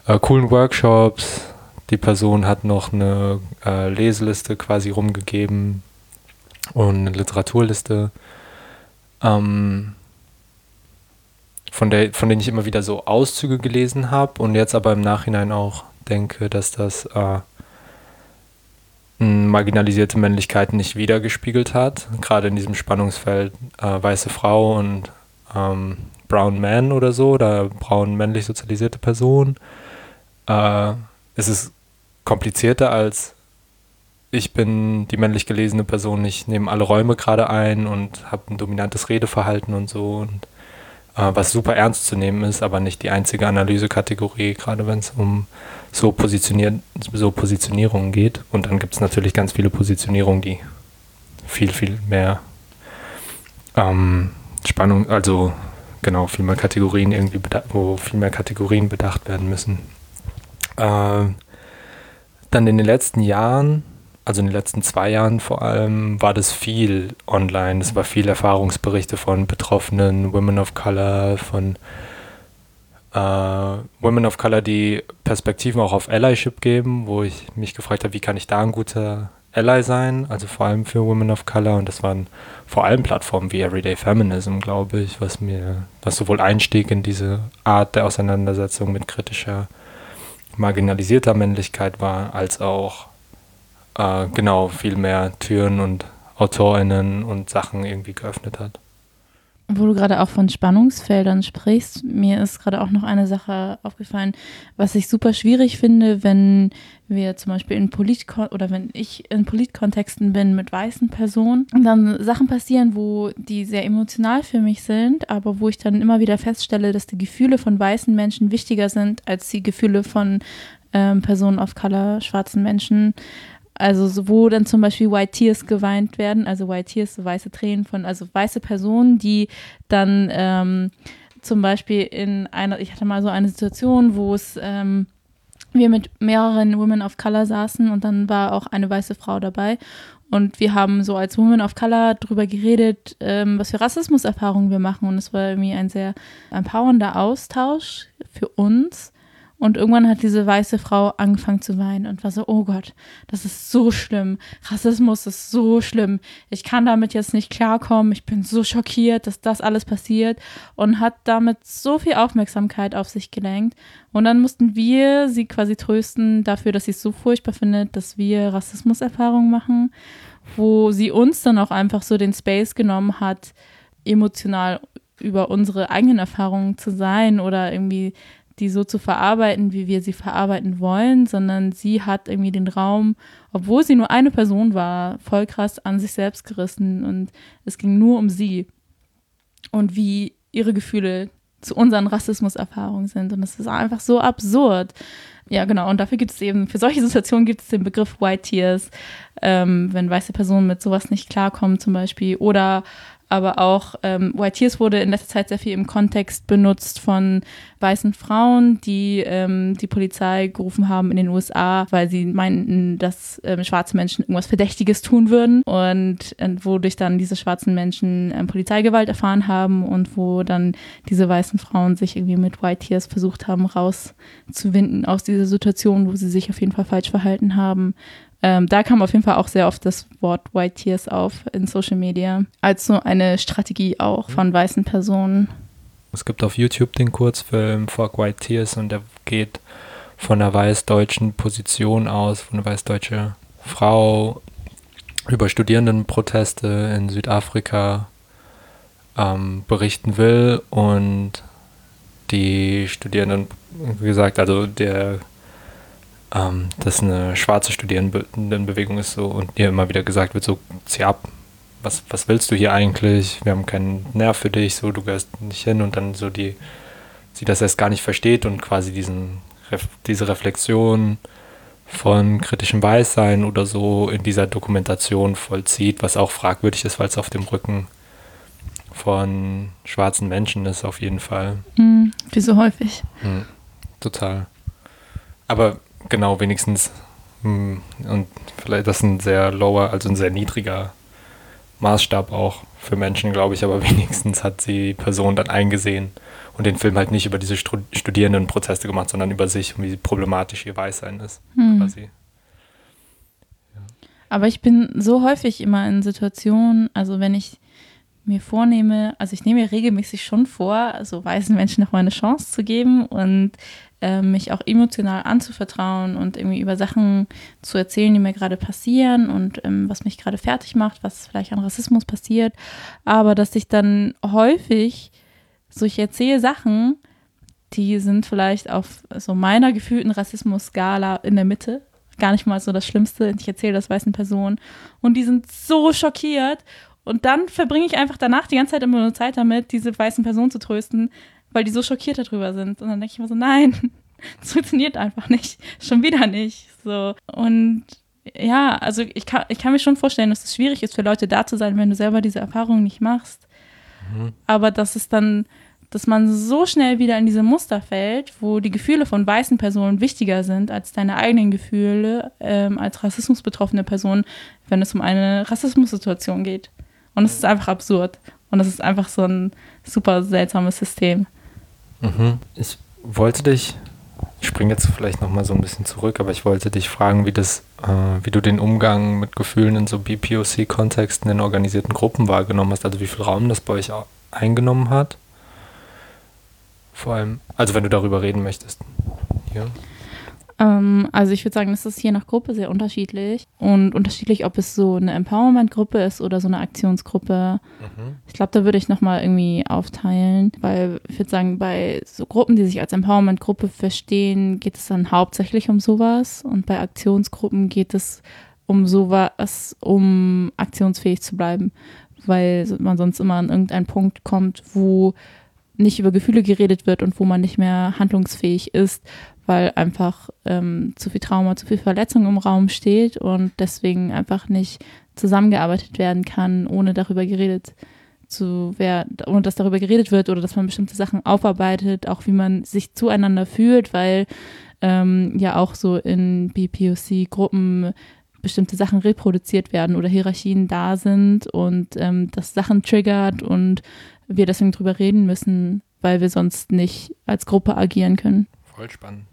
äh, coolen Workshops. Die Person hat noch eine äh, Leseliste quasi rumgegeben und eine Literaturliste. Ähm, von, der, von denen ich immer wieder so Auszüge gelesen habe und jetzt aber im Nachhinein auch denke, dass das äh, marginalisierte Männlichkeit nicht wiedergespiegelt hat. Gerade in diesem Spannungsfeld äh, weiße Frau und ähm, Brown Man oder so, oder braun männlich sozialisierte Person. Äh, es ist komplizierter als ich bin die männlich gelesene Person, ich nehme alle Räume gerade ein und habe ein dominantes Redeverhalten und so. Und äh, was super ernst zu nehmen ist, aber nicht die einzige Analysekategorie, gerade wenn es um so, positioniert, so Positionierungen geht. Und dann gibt es natürlich ganz viele Positionierungen, die viel, viel mehr ähm, Spannung, also genau, viel mehr Kategorien irgendwie, wo viel mehr Kategorien bedacht werden müssen. Äh, dann in den letzten Jahren also in den letzten zwei Jahren vor allem, war das viel online. Es war viel Erfahrungsberichte von Betroffenen, Women of Color, von äh, Women of Color, die Perspektiven auch auf Allyship geben, wo ich mich gefragt habe, wie kann ich da ein guter Ally sein, also vor allem für Women of Color. Und das waren vor allem Plattformen wie Everyday Feminism, glaube ich, was mir, was sowohl Einstieg in diese Art der Auseinandersetzung mit kritischer, marginalisierter Männlichkeit war, als auch äh, genau viel mehr Türen und AutorInnen und Sachen irgendwie geöffnet hat. Wo du gerade auch von Spannungsfeldern sprichst, mir ist gerade auch noch eine Sache aufgefallen, was ich super schwierig finde, wenn wir zum Beispiel in Polit oder wenn ich in Politkontexten bin mit weißen Personen und dann Sachen passieren, wo die sehr emotional für mich sind, aber wo ich dann immer wieder feststelle, dass die Gefühle von weißen Menschen wichtiger sind als die Gefühle von ähm, Personen of Color, schwarzen Menschen. Also wo dann zum Beispiel White Tears geweint werden, also White Tears, so weiße Tränen von, also weiße Personen, die dann ähm, zum Beispiel in einer, ich hatte mal so eine Situation, wo es ähm, wir mit mehreren Women of Color saßen und dann war auch eine weiße Frau dabei. Und wir haben so als Women of Color darüber geredet, ähm, was für Rassismuserfahrungen wir machen. Und es war irgendwie ein sehr empowernder Austausch für uns. Und irgendwann hat diese weiße Frau angefangen zu weinen und war so, oh Gott, das ist so schlimm. Rassismus ist so schlimm. Ich kann damit jetzt nicht klarkommen. Ich bin so schockiert, dass das alles passiert und hat damit so viel Aufmerksamkeit auf sich gelenkt. Und dann mussten wir sie quasi trösten dafür, dass sie es so furchtbar findet, dass wir Rassismuserfahrungen machen, wo sie uns dann auch einfach so den Space genommen hat, emotional über unsere eigenen Erfahrungen zu sein oder irgendwie die so zu verarbeiten, wie wir sie verarbeiten wollen, sondern sie hat irgendwie den Raum, obwohl sie nur eine Person war, voll krass an sich selbst gerissen und es ging nur um sie und wie ihre Gefühle zu unseren Rassismuserfahrungen sind und das ist einfach so absurd. Ja, genau. Und dafür gibt es eben, für solche Situationen gibt es den Begriff White Tears, ähm, wenn weiße Personen mit sowas nicht klarkommen zum Beispiel. Oder aber auch ähm, White Tears wurde in letzter Zeit sehr viel im Kontext benutzt von weißen Frauen, die ähm, die Polizei gerufen haben in den USA, weil sie meinten, dass ähm, schwarze Menschen irgendwas Verdächtiges tun würden und äh, wodurch dann diese schwarzen Menschen ähm, Polizeigewalt erfahren haben und wo dann diese weißen Frauen sich irgendwie mit White Tears versucht haben, rauszuwinden aus dieser Situation, wo sie sich auf jeden Fall falsch verhalten haben. Ähm, da kam auf jeden Fall auch sehr oft das Wort White Tears auf in Social Media, als so eine Strategie auch von weißen Personen. Es gibt auf YouTube den Kurzfilm Fuck White Tears und der geht von einer weiß-deutschen Position aus, von einer weiß-deutschen Frau über Studierendenproteste in Südafrika ähm, berichten will und die Studierenden, wie gesagt, also der ähm, dass eine schwarze Studierendenbewegung ist so und ihr immer wieder gesagt wird, so zieh ab, was, was willst du hier eigentlich? Wir haben keinen Nerv für dich, so du gehörst nicht hin und dann so die, sie das erst gar nicht versteht und quasi diesen, diese Reflexion von kritischem Weißsein oder so in dieser Dokumentation vollzieht, was auch fragwürdig ist, weil es auf dem Rücken von schwarzen Menschen ist, auf jeden Fall. Mhm, wie so häufig. Mhm, total. Aber genau, wenigstens. Hm, und vielleicht das ist ein sehr lower, also ein sehr niedriger Maßstab auch für Menschen, glaube ich, aber wenigstens hat die Person dann eingesehen und den Film halt nicht über diese Studierendenprozesse gemacht, sondern über sich und wie problematisch ihr Weißsein ist, hm. quasi. Aber ich bin so häufig immer in Situationen, also wenn ich mir vornehme, also ich nehme mir regelmäßig schon vor, also weißen Menschen noch mal eine Chance zu geben und äh, mich auch emotional anzuvertrauen und irgendwie über Sachen zu erzählen, die mir gerade passieren und ähm, was mich gerade fertig macht, was vielleicht an Rassismus passiert. Aber dass ich dann häufig so, ich erzähle Sachen, die sind vielleicht auf so meiner gefühlten Rassismus-Skala in der Mitte. Gar nicht mal so das Schlimmste. Ich erzähle das weißen Personen. Und die sind so schockiert. Und dann verbringe ich einfach danach die ganze Zeit immer nur Zeit damit, diese weißen Personen zu trösten, weil die so schockiert darüber sind. Und dann denke ich mir so, nein, das funktioniert einfach nicht. Schon wieder nicht. So. Und ja, also ich kann, ich kann mir schon vorstellen, dass es schwierig ist für Leute da zu sein, wenn du selber diese Erfahrung nicht machst. Mhm. Aber dass es dann, dass man so schnell wieder in diese Muster fällt, wo die Gefühle von weißen Personen wichtiger sind als deine eigenen Gefühle ähm, als rassismusbetroffene Person, wenn es um eine Rassismussituation geht. Und es ist einfach absurd. Und es ist einfach so ein super seltsames System. Mhm. Ich wollte dich, ich springe jetzt vielleicht nochmal so ein bisschen zurück, aber ich wollte dich fragen, wie das, äh, wie du den Umgang mit Gefühlen in so BPOC-Kontexten in organisierten Gruppen wahrgenommen hast, also wie viel Raum das bei euch eingenommen hat. Vor allem, also wenn du darüber reden möchtest. Ja. Ähm, also ich würde sagen, das ist je nach Gruppe sehr unterschiedlich und unterschiedlich, ob es so eine Empowerment-Gruppe ist oder so eine Aktionsgruppe. Mhm. Ich glaube, da würde ich nochmal irgendwie aufteilen, weil ich würde sagen, bei so Gruppen, die sich als Empowerment-Gruppe verstehen, geht es dann hauptsächlich um sowas und bei Aktionsgruppen geht es um sowas, um aktionsfähig zu bleiben, weil man sonst immer an irgendeinen Punkt kommt, wo nicht über Gefühle geredet wird und wo man nicht mehr handlungsfähig ist, weil einfach ähm, zu viel Trauma, zu viel Verletzung im Raum steht und deswegen einfach nicht zusammengearbeitet werden kann, ohne darüber geredet zu werden, ohne dass darüber geredet wird oder dass man bestimmte Sachen aufarbeitet, auch wie man sich zueinander fühlt, weil ähm, ja auch so in BPOC-Gruppen bestimmte Sachen reproduziert werden oder Hierarchien da sind und ähm, das Sachen triggert und wir deswegen drüber reden müssen, weil wir sonst nicht als Gruppe agieren können. Voll spannend.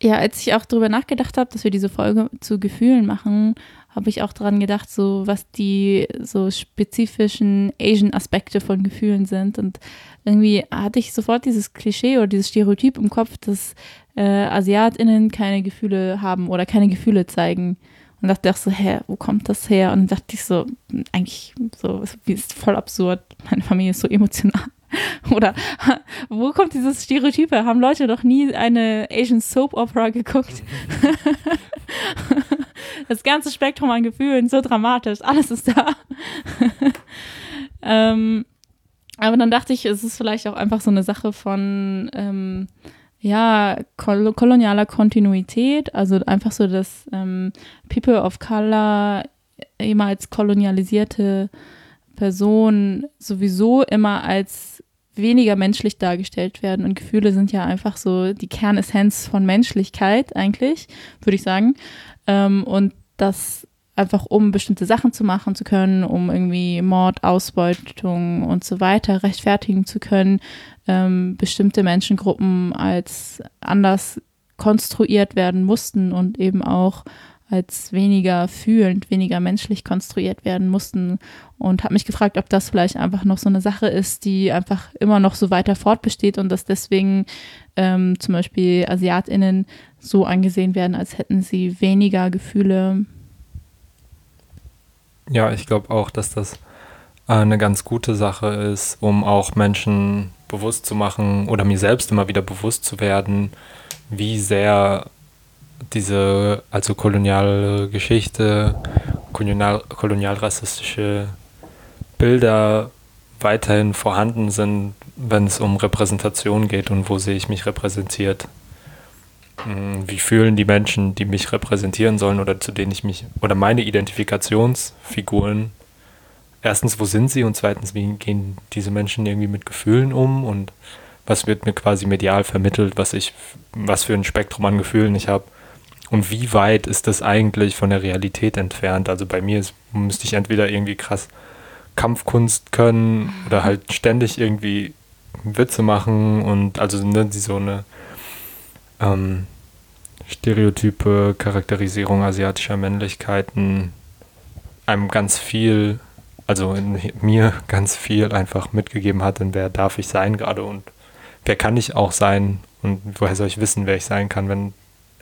Ja, als ich auch darüber nachgedacht habe, dass wir diese Folge zu Gefühlen machen, habe ich auch daran gedacht, so was die so spezifischen Asian-Aspekte von Gefühlen sind. Und irgendwie hatte ich sofort dieses Klischee oder dieses Stereotyp im Kopf, dass äh, AsiatInnen keine Gefühle haben oder keine Gefühle zeigen. Und dachte auch so, hä, wo kommt das her? Und dachte ich so, eigentlich so, ist voll absurd. Meine Familie ist so emotional. Oder wo kommt dieses Stereotype? Haben Leute noch nie eine Asian Soap Opera geguckt? das ganze Spektrum an Gefühlen, so dramatisch, alles ist da. ähm, aber dann dachte ich, es ist vielleicht auch einfach so eine Sache von, ähm, ja, kol kolonialer Kontinuität, also einfach so, dass ähm, People of Color ehemals kolonialisierte Personen sowieso immer als weniger menschlich dargestellt werden. Und Gefühle sind ja einfach so die Kernessenz von Menschlichkeit eigentlich, würde ich sagen. Ähm, und das einfach um bestimmte Sachen zu machen zu können, um irgendwie Mord, Ausbeutung und so weiter rechtfertigen zu können, ähm, bestimmte Menschengruppen als anders konstruiert werden mussten und eben auch als weniger fühlend, weniger menschlich konstruiert werden mussten und habe mich gefragt, ob das vielleicht einfach noch so eine Sache ist, die einfach immer noch so weiter fortbesteht und dass deswegen ähm, zum Beispiel AsiatInnen so angesehen werden, als hätten sie weniger Gefühle. Ja, ich glaube auch, dass das eine ganz gute Sache ist, um auch Menschen bewusst zu machen oder mir selbst immer wieder bewusst zu werden, wie sehr diese also koloniale Geschichte, kolonial, kolonialrassistische Bilder weiterhin vorhanden sind, wenn es um Repräsentation geht und wo sehe ich mich repräsentiert. Hm, wie fühlen die Menschen, die mich repräsentieren sollen oder zu denen ich mich oder meine Identifikationsfiguren? Erstens, wo sind sie? Und zweitens, wie gehen diese Menschen irgendwie mit Gefühlen um? Und was wird mir quasi medial vermittelt, was ich, was für ein Spektrum an Gefühlen ich habe und wie weit ist das eigentlich von der Realität entfernt? Also bei mir ist, müsste ich entweder irgendwie krass Kampfkunst können oder halt ständig irgendwie Witze machen und also ne, so eine ähm, stereotype Charakterisierung asiatischer Männlichkeiten einem ganz viel, also mir ganz viel einfach mitgegeben hat, in wer darf ich sein gerade und wer kann ich auch sein und woher soll ich wissen, wer ich sein kann, wenn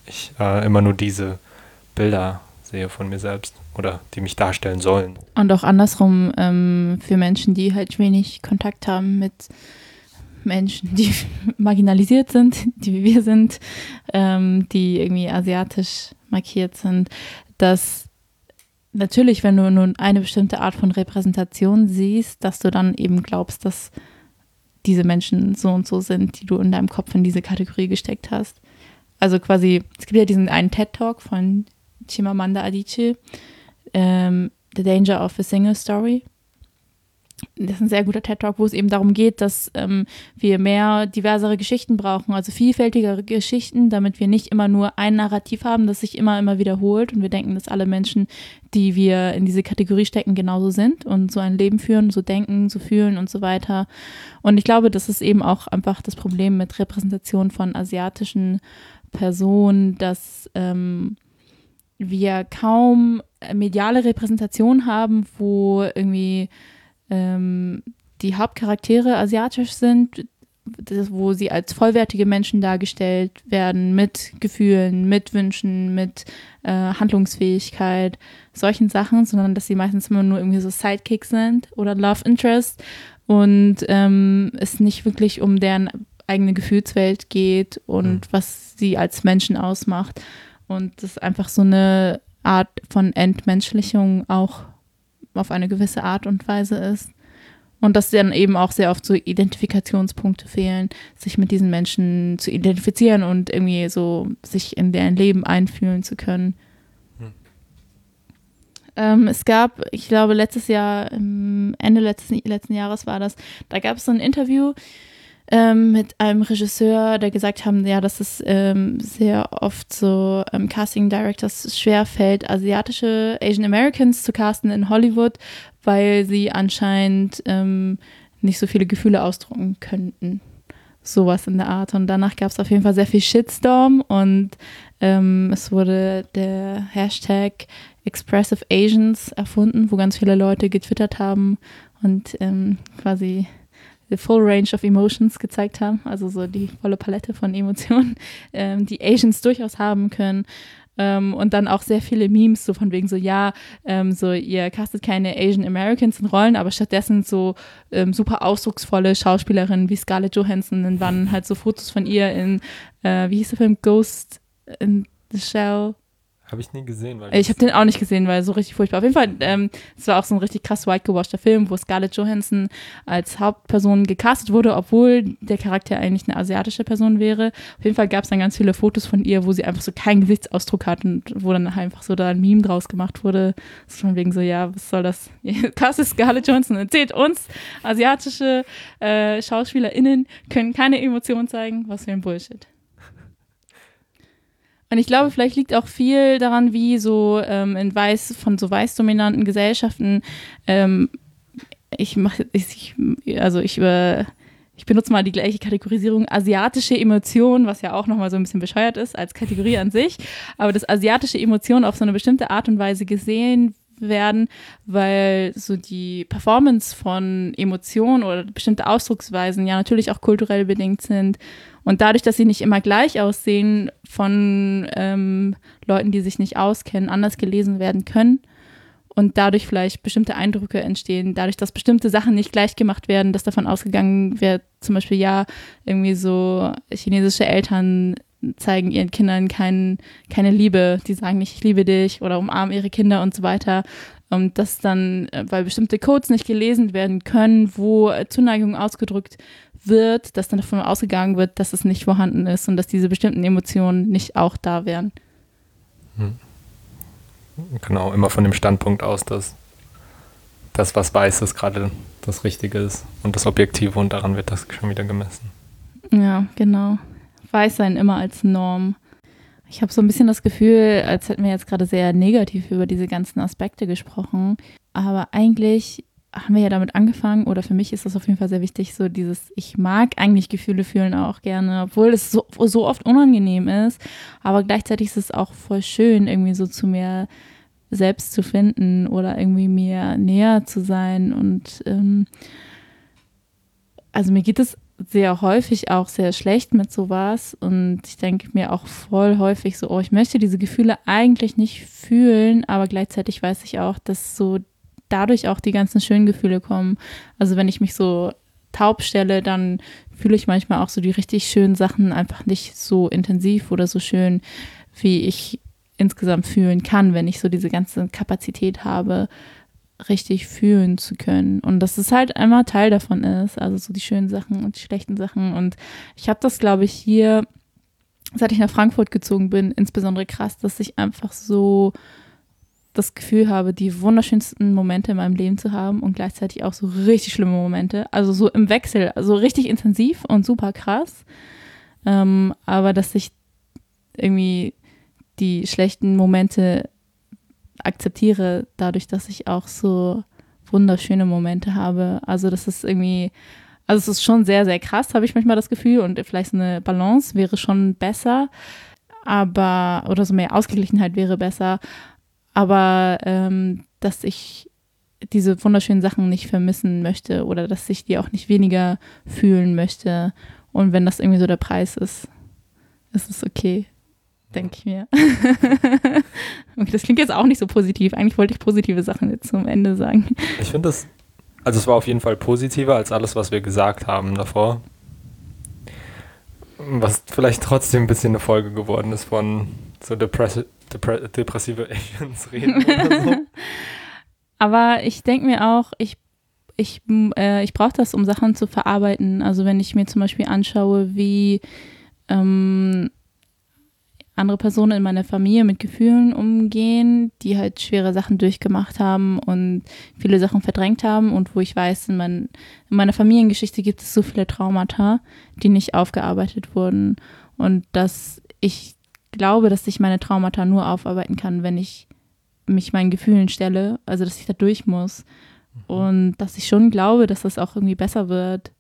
ich äh, immer nur diese Bilder sehe von mir selbst oder die mich darstellen sollen. Und auch andersrum ähm, für Menschen, die halt wenig Kontakt haben mit Menschen, die marginalisiert sind, die wie wir sind, ähm, die irgendwie asiatisch markiert sind, dass natürlich, wenn du nun eine bestimmte Art von Repräsentation siehst, dass du dann eben glaubst, dass diese Menschen so und so sind, die du in deinem Kopf in diese Kategorie gesteckt hast also quasi, es gibt ja diesen einen TED-Talk von Chimamanda Adichie, ähm, The Danger of a Single Story. Das ist ein sehr guter TED-Talk, wo es eben darum geht, dass ähm, wir mehr diversere Geschichten brauchen, also vielfältigere Geschichten, damit wir nicht immer nur ein Narrativ haben, das sich immer, immer wiederholt und wir denken, dass alle Menschen, die wir in diese Kategorie stecken, genauso sind und so ein Leben führen, so denken, so fühlen und so weiter. Und ich glaube, das ist eben auch einfach das Problem mit Repräsentation von asiatischen Person, dass ähm, wir kaum mediale Repräsentation haben, wo irgendwie ähm, die Hauptcharaktere asiatisch sind, wo sie als vollwertige Menschen dargestellt werden, mit Gefühlen, mit Wünschen, mit äh, Handlungsfähigkeit, solchen Sachen, sondern dass sie meistens immer nur irgendwie so Sidekicks sind oder Love Interest und ähm, es nicht wirklich um deren eigene Gefühlswelt geht und mhm. was sie als Menschen ausmacht. Und das einfach so eine Art von Entmenschlichung auch auf eine gewisse Art und Weise ist. Und dass dann eben auch sehr oft so Identifikationspunkte fehlen, sich mit diesen Menschen zu identifizieren und irgendwie so sich in deren Leben einfühlen zu können. Hm. Ähm, es gab, ich glaube, letztes Jahr, Ende letzten, letzten Jahres war das, da gab es so ein Interview ähm, mit einem Regisseur, der gesagt haben, ja, dass es ähm, sehr oft so ähm, Casting Directors schwerfällt, asiatische Asian Americans zu casten in Hollywood, weil sie anscheinend ähm, nicht so viele Gefühle ausdrucken könnten. Sowas in der Art. Und danach gab es auf jeden Fall sehr viel Shitstorm und ähm, es wurde der Hashtag Expressive Asians erfunden, wo ganz viele Leute getwittert haben und ähm, quasi the full range of emotions gezeigt haben, also so die volle Palette von Emotionen, ähm, die Asians durchaus haben können. Ähm, und dann auch sehr viele Memes, so von wegen so, ja, ähm, so, ihr castet keine Asian Americans in Rollen, aber stattdessen so ähm, super ausdrucksvolle Schauspielerinnen wie Scarlett Johansson. Dann waren halt so Fotos von ihr in, äh, wie hieß der Film, Ghost in the Shell. Habe ich nie gesehen. Weil ich habe den auch nicht gesehen, weil so richtig furchtbar. Auf jeden Fall, ähm, es war auch so ein richtig krass whitewasheder Film, wo Scarlett Johansson als Hauptperson gecastet wurde, obwohl der Charakter eigentlich eine asiatische Person wäre. Auf jeden Fall gab es dann ganz viele Fotos von ihr, wo sie einfach so keinen Gesichtsausdruck hat und wo dann einfach so da ein Meme draus gemacht wurde. Das ist von wegen so, ja, was soll das? Krass ist Scarlett Johansson erzählt uns, asiatische äh, SchauspielerInnen können keine Emotionen zeigen. Was für ein Bullshit. Und ich glaube, vielleicht liegt auch viel daran, wie so ähm, in weiß, von so weiß-dominanten Gesellschaften, ähm, ich mache, ich, also ich, äh, ich benutze mal die gleiche Kategorisierung, asiatische Emotion, was ja auch nochmal so ein bisschen bescheuert ist als Kategorie an sich, aber dass asiatische Emotionen auf so eine bestimmte Art und Weise gesehen werden, weil so die Performance von Emotionen oder bestimmte Ausdrucksweisen ja natürlich auch kulturell bedingt sind und dadurch, dass sie nicht immer gleich aussehen, von ähm, Leuten, die sich nicht auskennen, anders gelesen werden können und dadurch vielleicht bestimmte Eindrücke entstehen, dadurch, dass bestimmte Sachen nicht gleich gemacht werden, dass davon ausgegangen wird, zum Beispiel, ja, irgendwie so chinesische Eltern zeigen ihren Kindern kein, keine Liebe, die sagen nicht, ich liebe dich oder umarmen ihre Kinder und so weiter. Und das dann, äh, weil bestimmte Codes nicht gelesen werden können, wo Zuneigung ausgedrückt wird, dass dann davon ausgegangen wird, dass es nicht vorhanden ist und dass diese bestimmten Emotionen nicht auch da wären. Hm. Genau, immer von dem Standpunkt aus, dass das, was weiß ist, gerade das Richtige ist und das Objektive und daran wird das schon wieder gemessen. Ja, genau. Weiß sein immer als Norm. Ich habe so ein bisschen das Gefühl, als hätten wir jetzt gerade sehr negativ über diese ganzen Aspekte gesprochen. Aber eigentlich haben wir ja damit angefangen, oder für mich ist das auf jeden Fall sehr wichtig, so dieses, ich mag eigentlich Gefühle fühlen auch gerne, obwohl es so, so oft unangenehm ist, aber gleichzeitig ist es auch voll schön, irgendwie so zu mir selbst zu finden oder irgendwie mir näher zu sein. Und ähm, also mir geht es sehr häufig auch sehr schlecht mit sowas und ich denke mir auch voll häufig so, oh, ich möchte diese Gefühle eigentlich nicht fühlen, aber gleichzeitig weiß ich auch, dass so dadurch auch die ganzen schönen Gefühle kommen. Also wenn ich mich so taub stelle, dann fühle ich manchmal auch so die richtig schönen Sachen einfach nicht so intensiv oder so schön, wie ich insgesamt fühlen kann, wenn ich so diese ganze Kapazität habe, richtig fühlen zu können. Und dass es halt einmal Teil davon ist, also so die schönen Sachen und die schlechten Sachen. Und ich habe das, glaube ich, hier, seit ich nach Frankfurt gezogen bin, insbesondere krass, dass ich einfach so das Gefühl habe, die wunderschönsten Momente in meinem Leben zu haben und gleichzeitig auch so richtig schlimme Momente. Also so im Wechsel, also richtig intensiv und super krass. Ähm, aber dass ich irgendwie die schlechten Momente akzeptiere, dadurch, dass ich auch so wunderschöne Momente habe. Also das ist irgendwie, also es ist schon sehr, sehr krass, habe ich manchmal das Gefühl. Und vielleicht eine Balance wäre schon besser, aber, oder so mehr Ausgeglichenheit wäre besser aber ähm, dass ich diese wunderschönen Sachen nicht vermissen möchte oder dass ich die auch nicht weniger fühlen möchte. Und wenn das irgendwie so der Preis ist, ist es okay, denke ich mir. okay, das klingt jetzt auch nicht so positiv. Eigentlich wollte ich positive Sachen jetzt zum Ende sagen. Ich finde das, also es war auf jeden Fall positiver als alles, was wir gesagt haben davor. Was vielleicht trotzdem ein bisschen eine Folge geworden ist von so Depressive Depre depressive Aliens reden oder so. Aber ich denke mir auch, ich, ich, äh, ich brauche das, um Sachen zu verarbeiten. Also wenn ich mir zum Beispiel anschaue, wie ähm, andere Personen in meiner Familie mit Gefühlen umgehen, die halt schwere Sachen durchgemacht haben und viele Sachen verdrängt haben und wo ich weiß, in, mein, in meiner Familiengeschichte gibt es so viele Traumata, die nicht aufgearbeitet wurden und dass ich glaube, dass ich meine Traumata nur aufarbeiten kann, wenn ich mich meinen Gefühlen stelle, also dass ich da durch muss. Mhm. Und dass ich schon glaube, dass das auch irgendwie besser wird.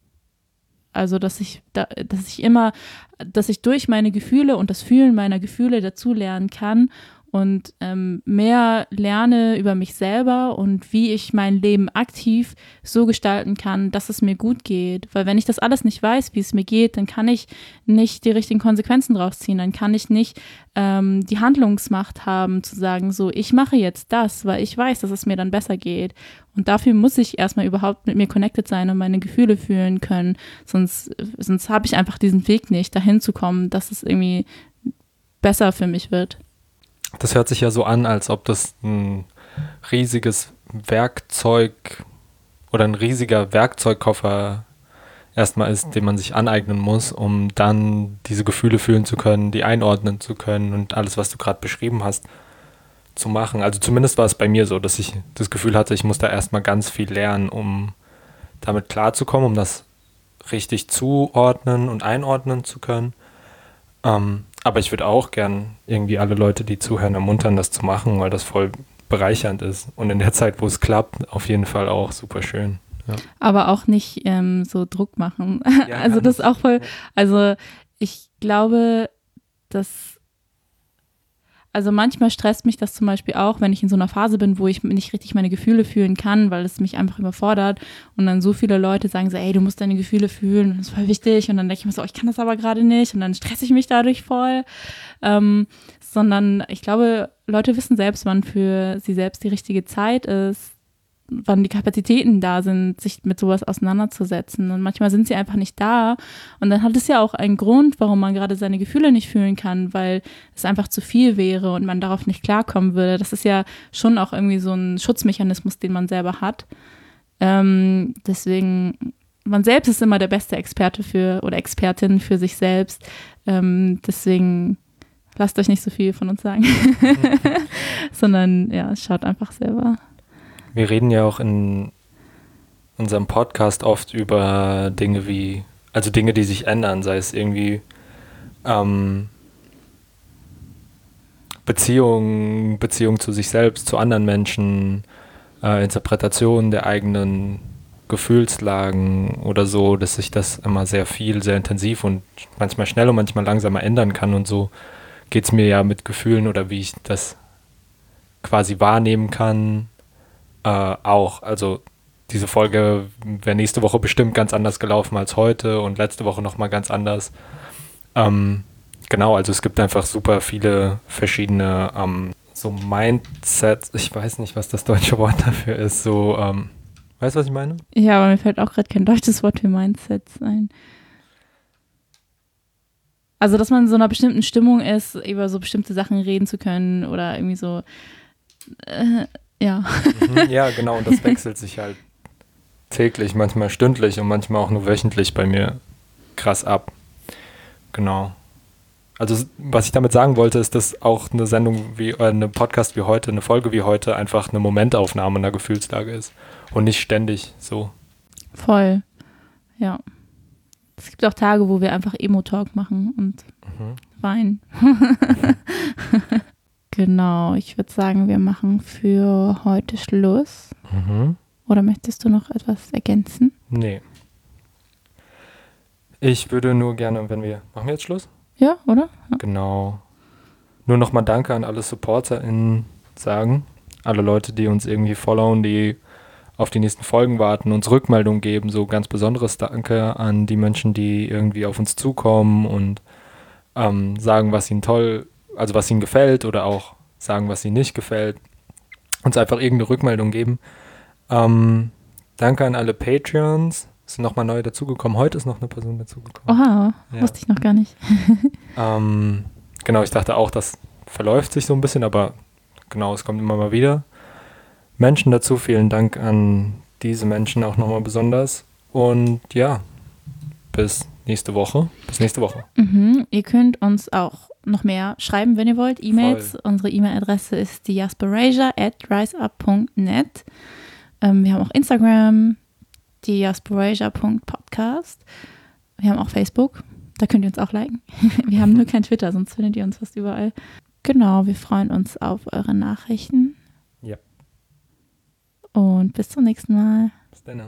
Also, dass ich, da, dass ich immer, dass ich durch meine Gefühle und das Fühlen meiner Gefühle dazu lernen kann und ähm, mehr lerne über mich selber und wie ich mein Leben aktiv so gestalten kann, dass es mir gut geht. Weil wenn ich das alles nicht weiß, wie es mir geht, dann kann ich nicht die richtigen Konsequenzen draus ziehen. Dann kann ich nicht ähm, die Handlungsmacht haben, zu sagen, so, ich mache jetzt das, weil ich weiß, dass es mir dann besser geht. Und dafür muss ich erstmal überhaupt mit mir connected sein und meine Gefühle fühlen können. Sonst, sonst habe ich einfach diesen Weg nicht, dahin zu kommen, dass es irgendwie besser für mich wird das hört sich ja so an, als ob das ein riesiges Werkzeug oder ein riesiger Werkzeugkoffer erstmal ist, den man sich aneignen muss, um dann diese Gefühle fühlen zu können, die einordnen zu können und alles, was du gerade beschrieben hast, zu machen. Also zumindest war es bei mir so, dass ich das Gefühl hatte, ich muss da erstmal ganz viel lernen, um damit klarzukommen, um das richtig zuordnen und einordnen zu können. Ähm, aber ich würde auch gern irgendwie alle Leute, die zuhören, ermuntern, das zu machen, weil das voll bereichernd ist. Und in der Zeit, wo es klappt, auf jeden Fall auch super schön. Ja. Aber auch nicht ähm, so Druck machen. Ja, also das ist auch voll, also ich glaube, dass also manchmal stresst mich das zum Beispiel auch, wenn ich in so einer Phase bin, wo ich nicht richtig meine Gefühle fühlen kann, weil es mich einfach überfordert. Und dann so viele Leute sagen so, ey, du musst deine Gefühle fühlen, das ist voll wichtig. Und dann denke ich mir so, ich kann das aber gerade nicht. Und dann stresse ich mich dadurch voll, ähm, sondern ich glaube, Leute wissen selbst, wann für sie selbst die richtige Zeit ist wann die Kapazitäten da sind, sich mit sowas auseinanderzusetzen. Und manchmal sind sie einfach nicht da. Und dann hat es ja auch einen Grund, warum man gerade seine Gefühle nicht fühlen kann, weil es einfach zu viel wäre und man darauf nicht klarkommen würde. Das ist ja schon auch irgendwie so ein Schutzmechanismus, den man selber hat. Ähm, deswegen, man selbst ist immer der beste Experte für oder Expertin für sich selbst. Ähm, deswegen lasst euch nicht so viel von uns sagen, sondern ja, schaut einfach selber. Wir reden ja auch in unserem Podcast oft über Dinge wie, also Dinge, die sich ändern, sei es irgendwie ähm, Beziehungen, Beziehung zu sich selbst, zu anderen Menschen, äh, Interpretation der eigenen Gefühlslagen oder so, dass sich das immer sehr viel, sehr intensiv und manchmal schnell und manchmal langsamer ändern kann und so geht es mir ja mit Gefühlen oder wie ich das quasi wahrnehmen kann, äh, auch. Also diese Folge wäre nächste Woche bestimmt ganz anders gelaufen als heute und letzte Woche nochmal ganz anders. Ähm, genau, also es gibt einfach super viele verschiedene ähm, so Mindsets. Ich weiß nicht, was das deutsche Wort dafür ist. So, ähm, weißt du, was ich meine? Ja, aber mir fällt auch gerade kein deutsches Wort für Mindsets ein. Also, dass man in so einer bestimmten Stimmung ist, über so bestimmte Sachen reden zu können oder irgendwie so. Äh, ja. Mhm, ja, genau, und das wechselt sich halt täglich, manchmal stündlich und manchmal auch nur wöchentlich bei mir krass ab. Genau. Also, was ich damit sagen wollte, ist, dass auch eine Sendung wie, äh, eine Podcast wie heute, eine Folge wie heute einfach eine Momentaufnahme einer Gefühlslage ist und nicht ständig so. Voll. Ja. Es gibt auch Tage, wo wir einfach Emo-Talk machen und mhm. weinen. Genau, ich würde sagen, wir machen für heute Schluss. Mhm. Oder möchtest du noch etwas ergänzen? Nee. Ich würde nur gerne, wenn wir. Machen wir jetzt Schluss? Ja, oder? Ja. Genau. Nur nochmal Danke an alle SupporterInnen sagen. Alle Leute, die uns irgendwie followen, die auf die nächsten Folgen warten, uns Rückmeldungen geben. So ganz besonderes Danke an die Menschen, die irgendwie auf uns zukommen und ähm, sagen, was ihnen toll also was ihnen gefällt oder auch sagen, was ihnen nicht gefällt. Uns einfach irgendeine Rückmeldung geben. Ähm, danke an alle Patreons. Es sind nochmal neue dazugekommen. Heute ist noch eine Person dazugekommen. Oha, ja. wusste ich noch gar nicht. ähm, genau, ich dachte auch, das verläuft sich so ein bisschen, aber genau, es kommt immer mal wieder. Menschen dazu, vielen Dank an diese Menschen auch nochmal besonders. Und ja, bis nächste Woche. Bis nächste Woche. Mhm. Ihr könnt uns auch noch mehr schreiben, wenn ihr wollt. E-Mails. Unsere E-Mail-Adresse ist diasporasia at riseup.net. Ähm, wir haben auch Instagram, diasporasia.podcast. Wir haben auch Facebook. Da könnt ihr uns auch liken. wir haben nur kein Twitter, sonst findet ihr uns fast überall. Genau, wir freuen uns auf eure Nachrichten. Ja. Und bis zum nächsten Mal. Bis dann.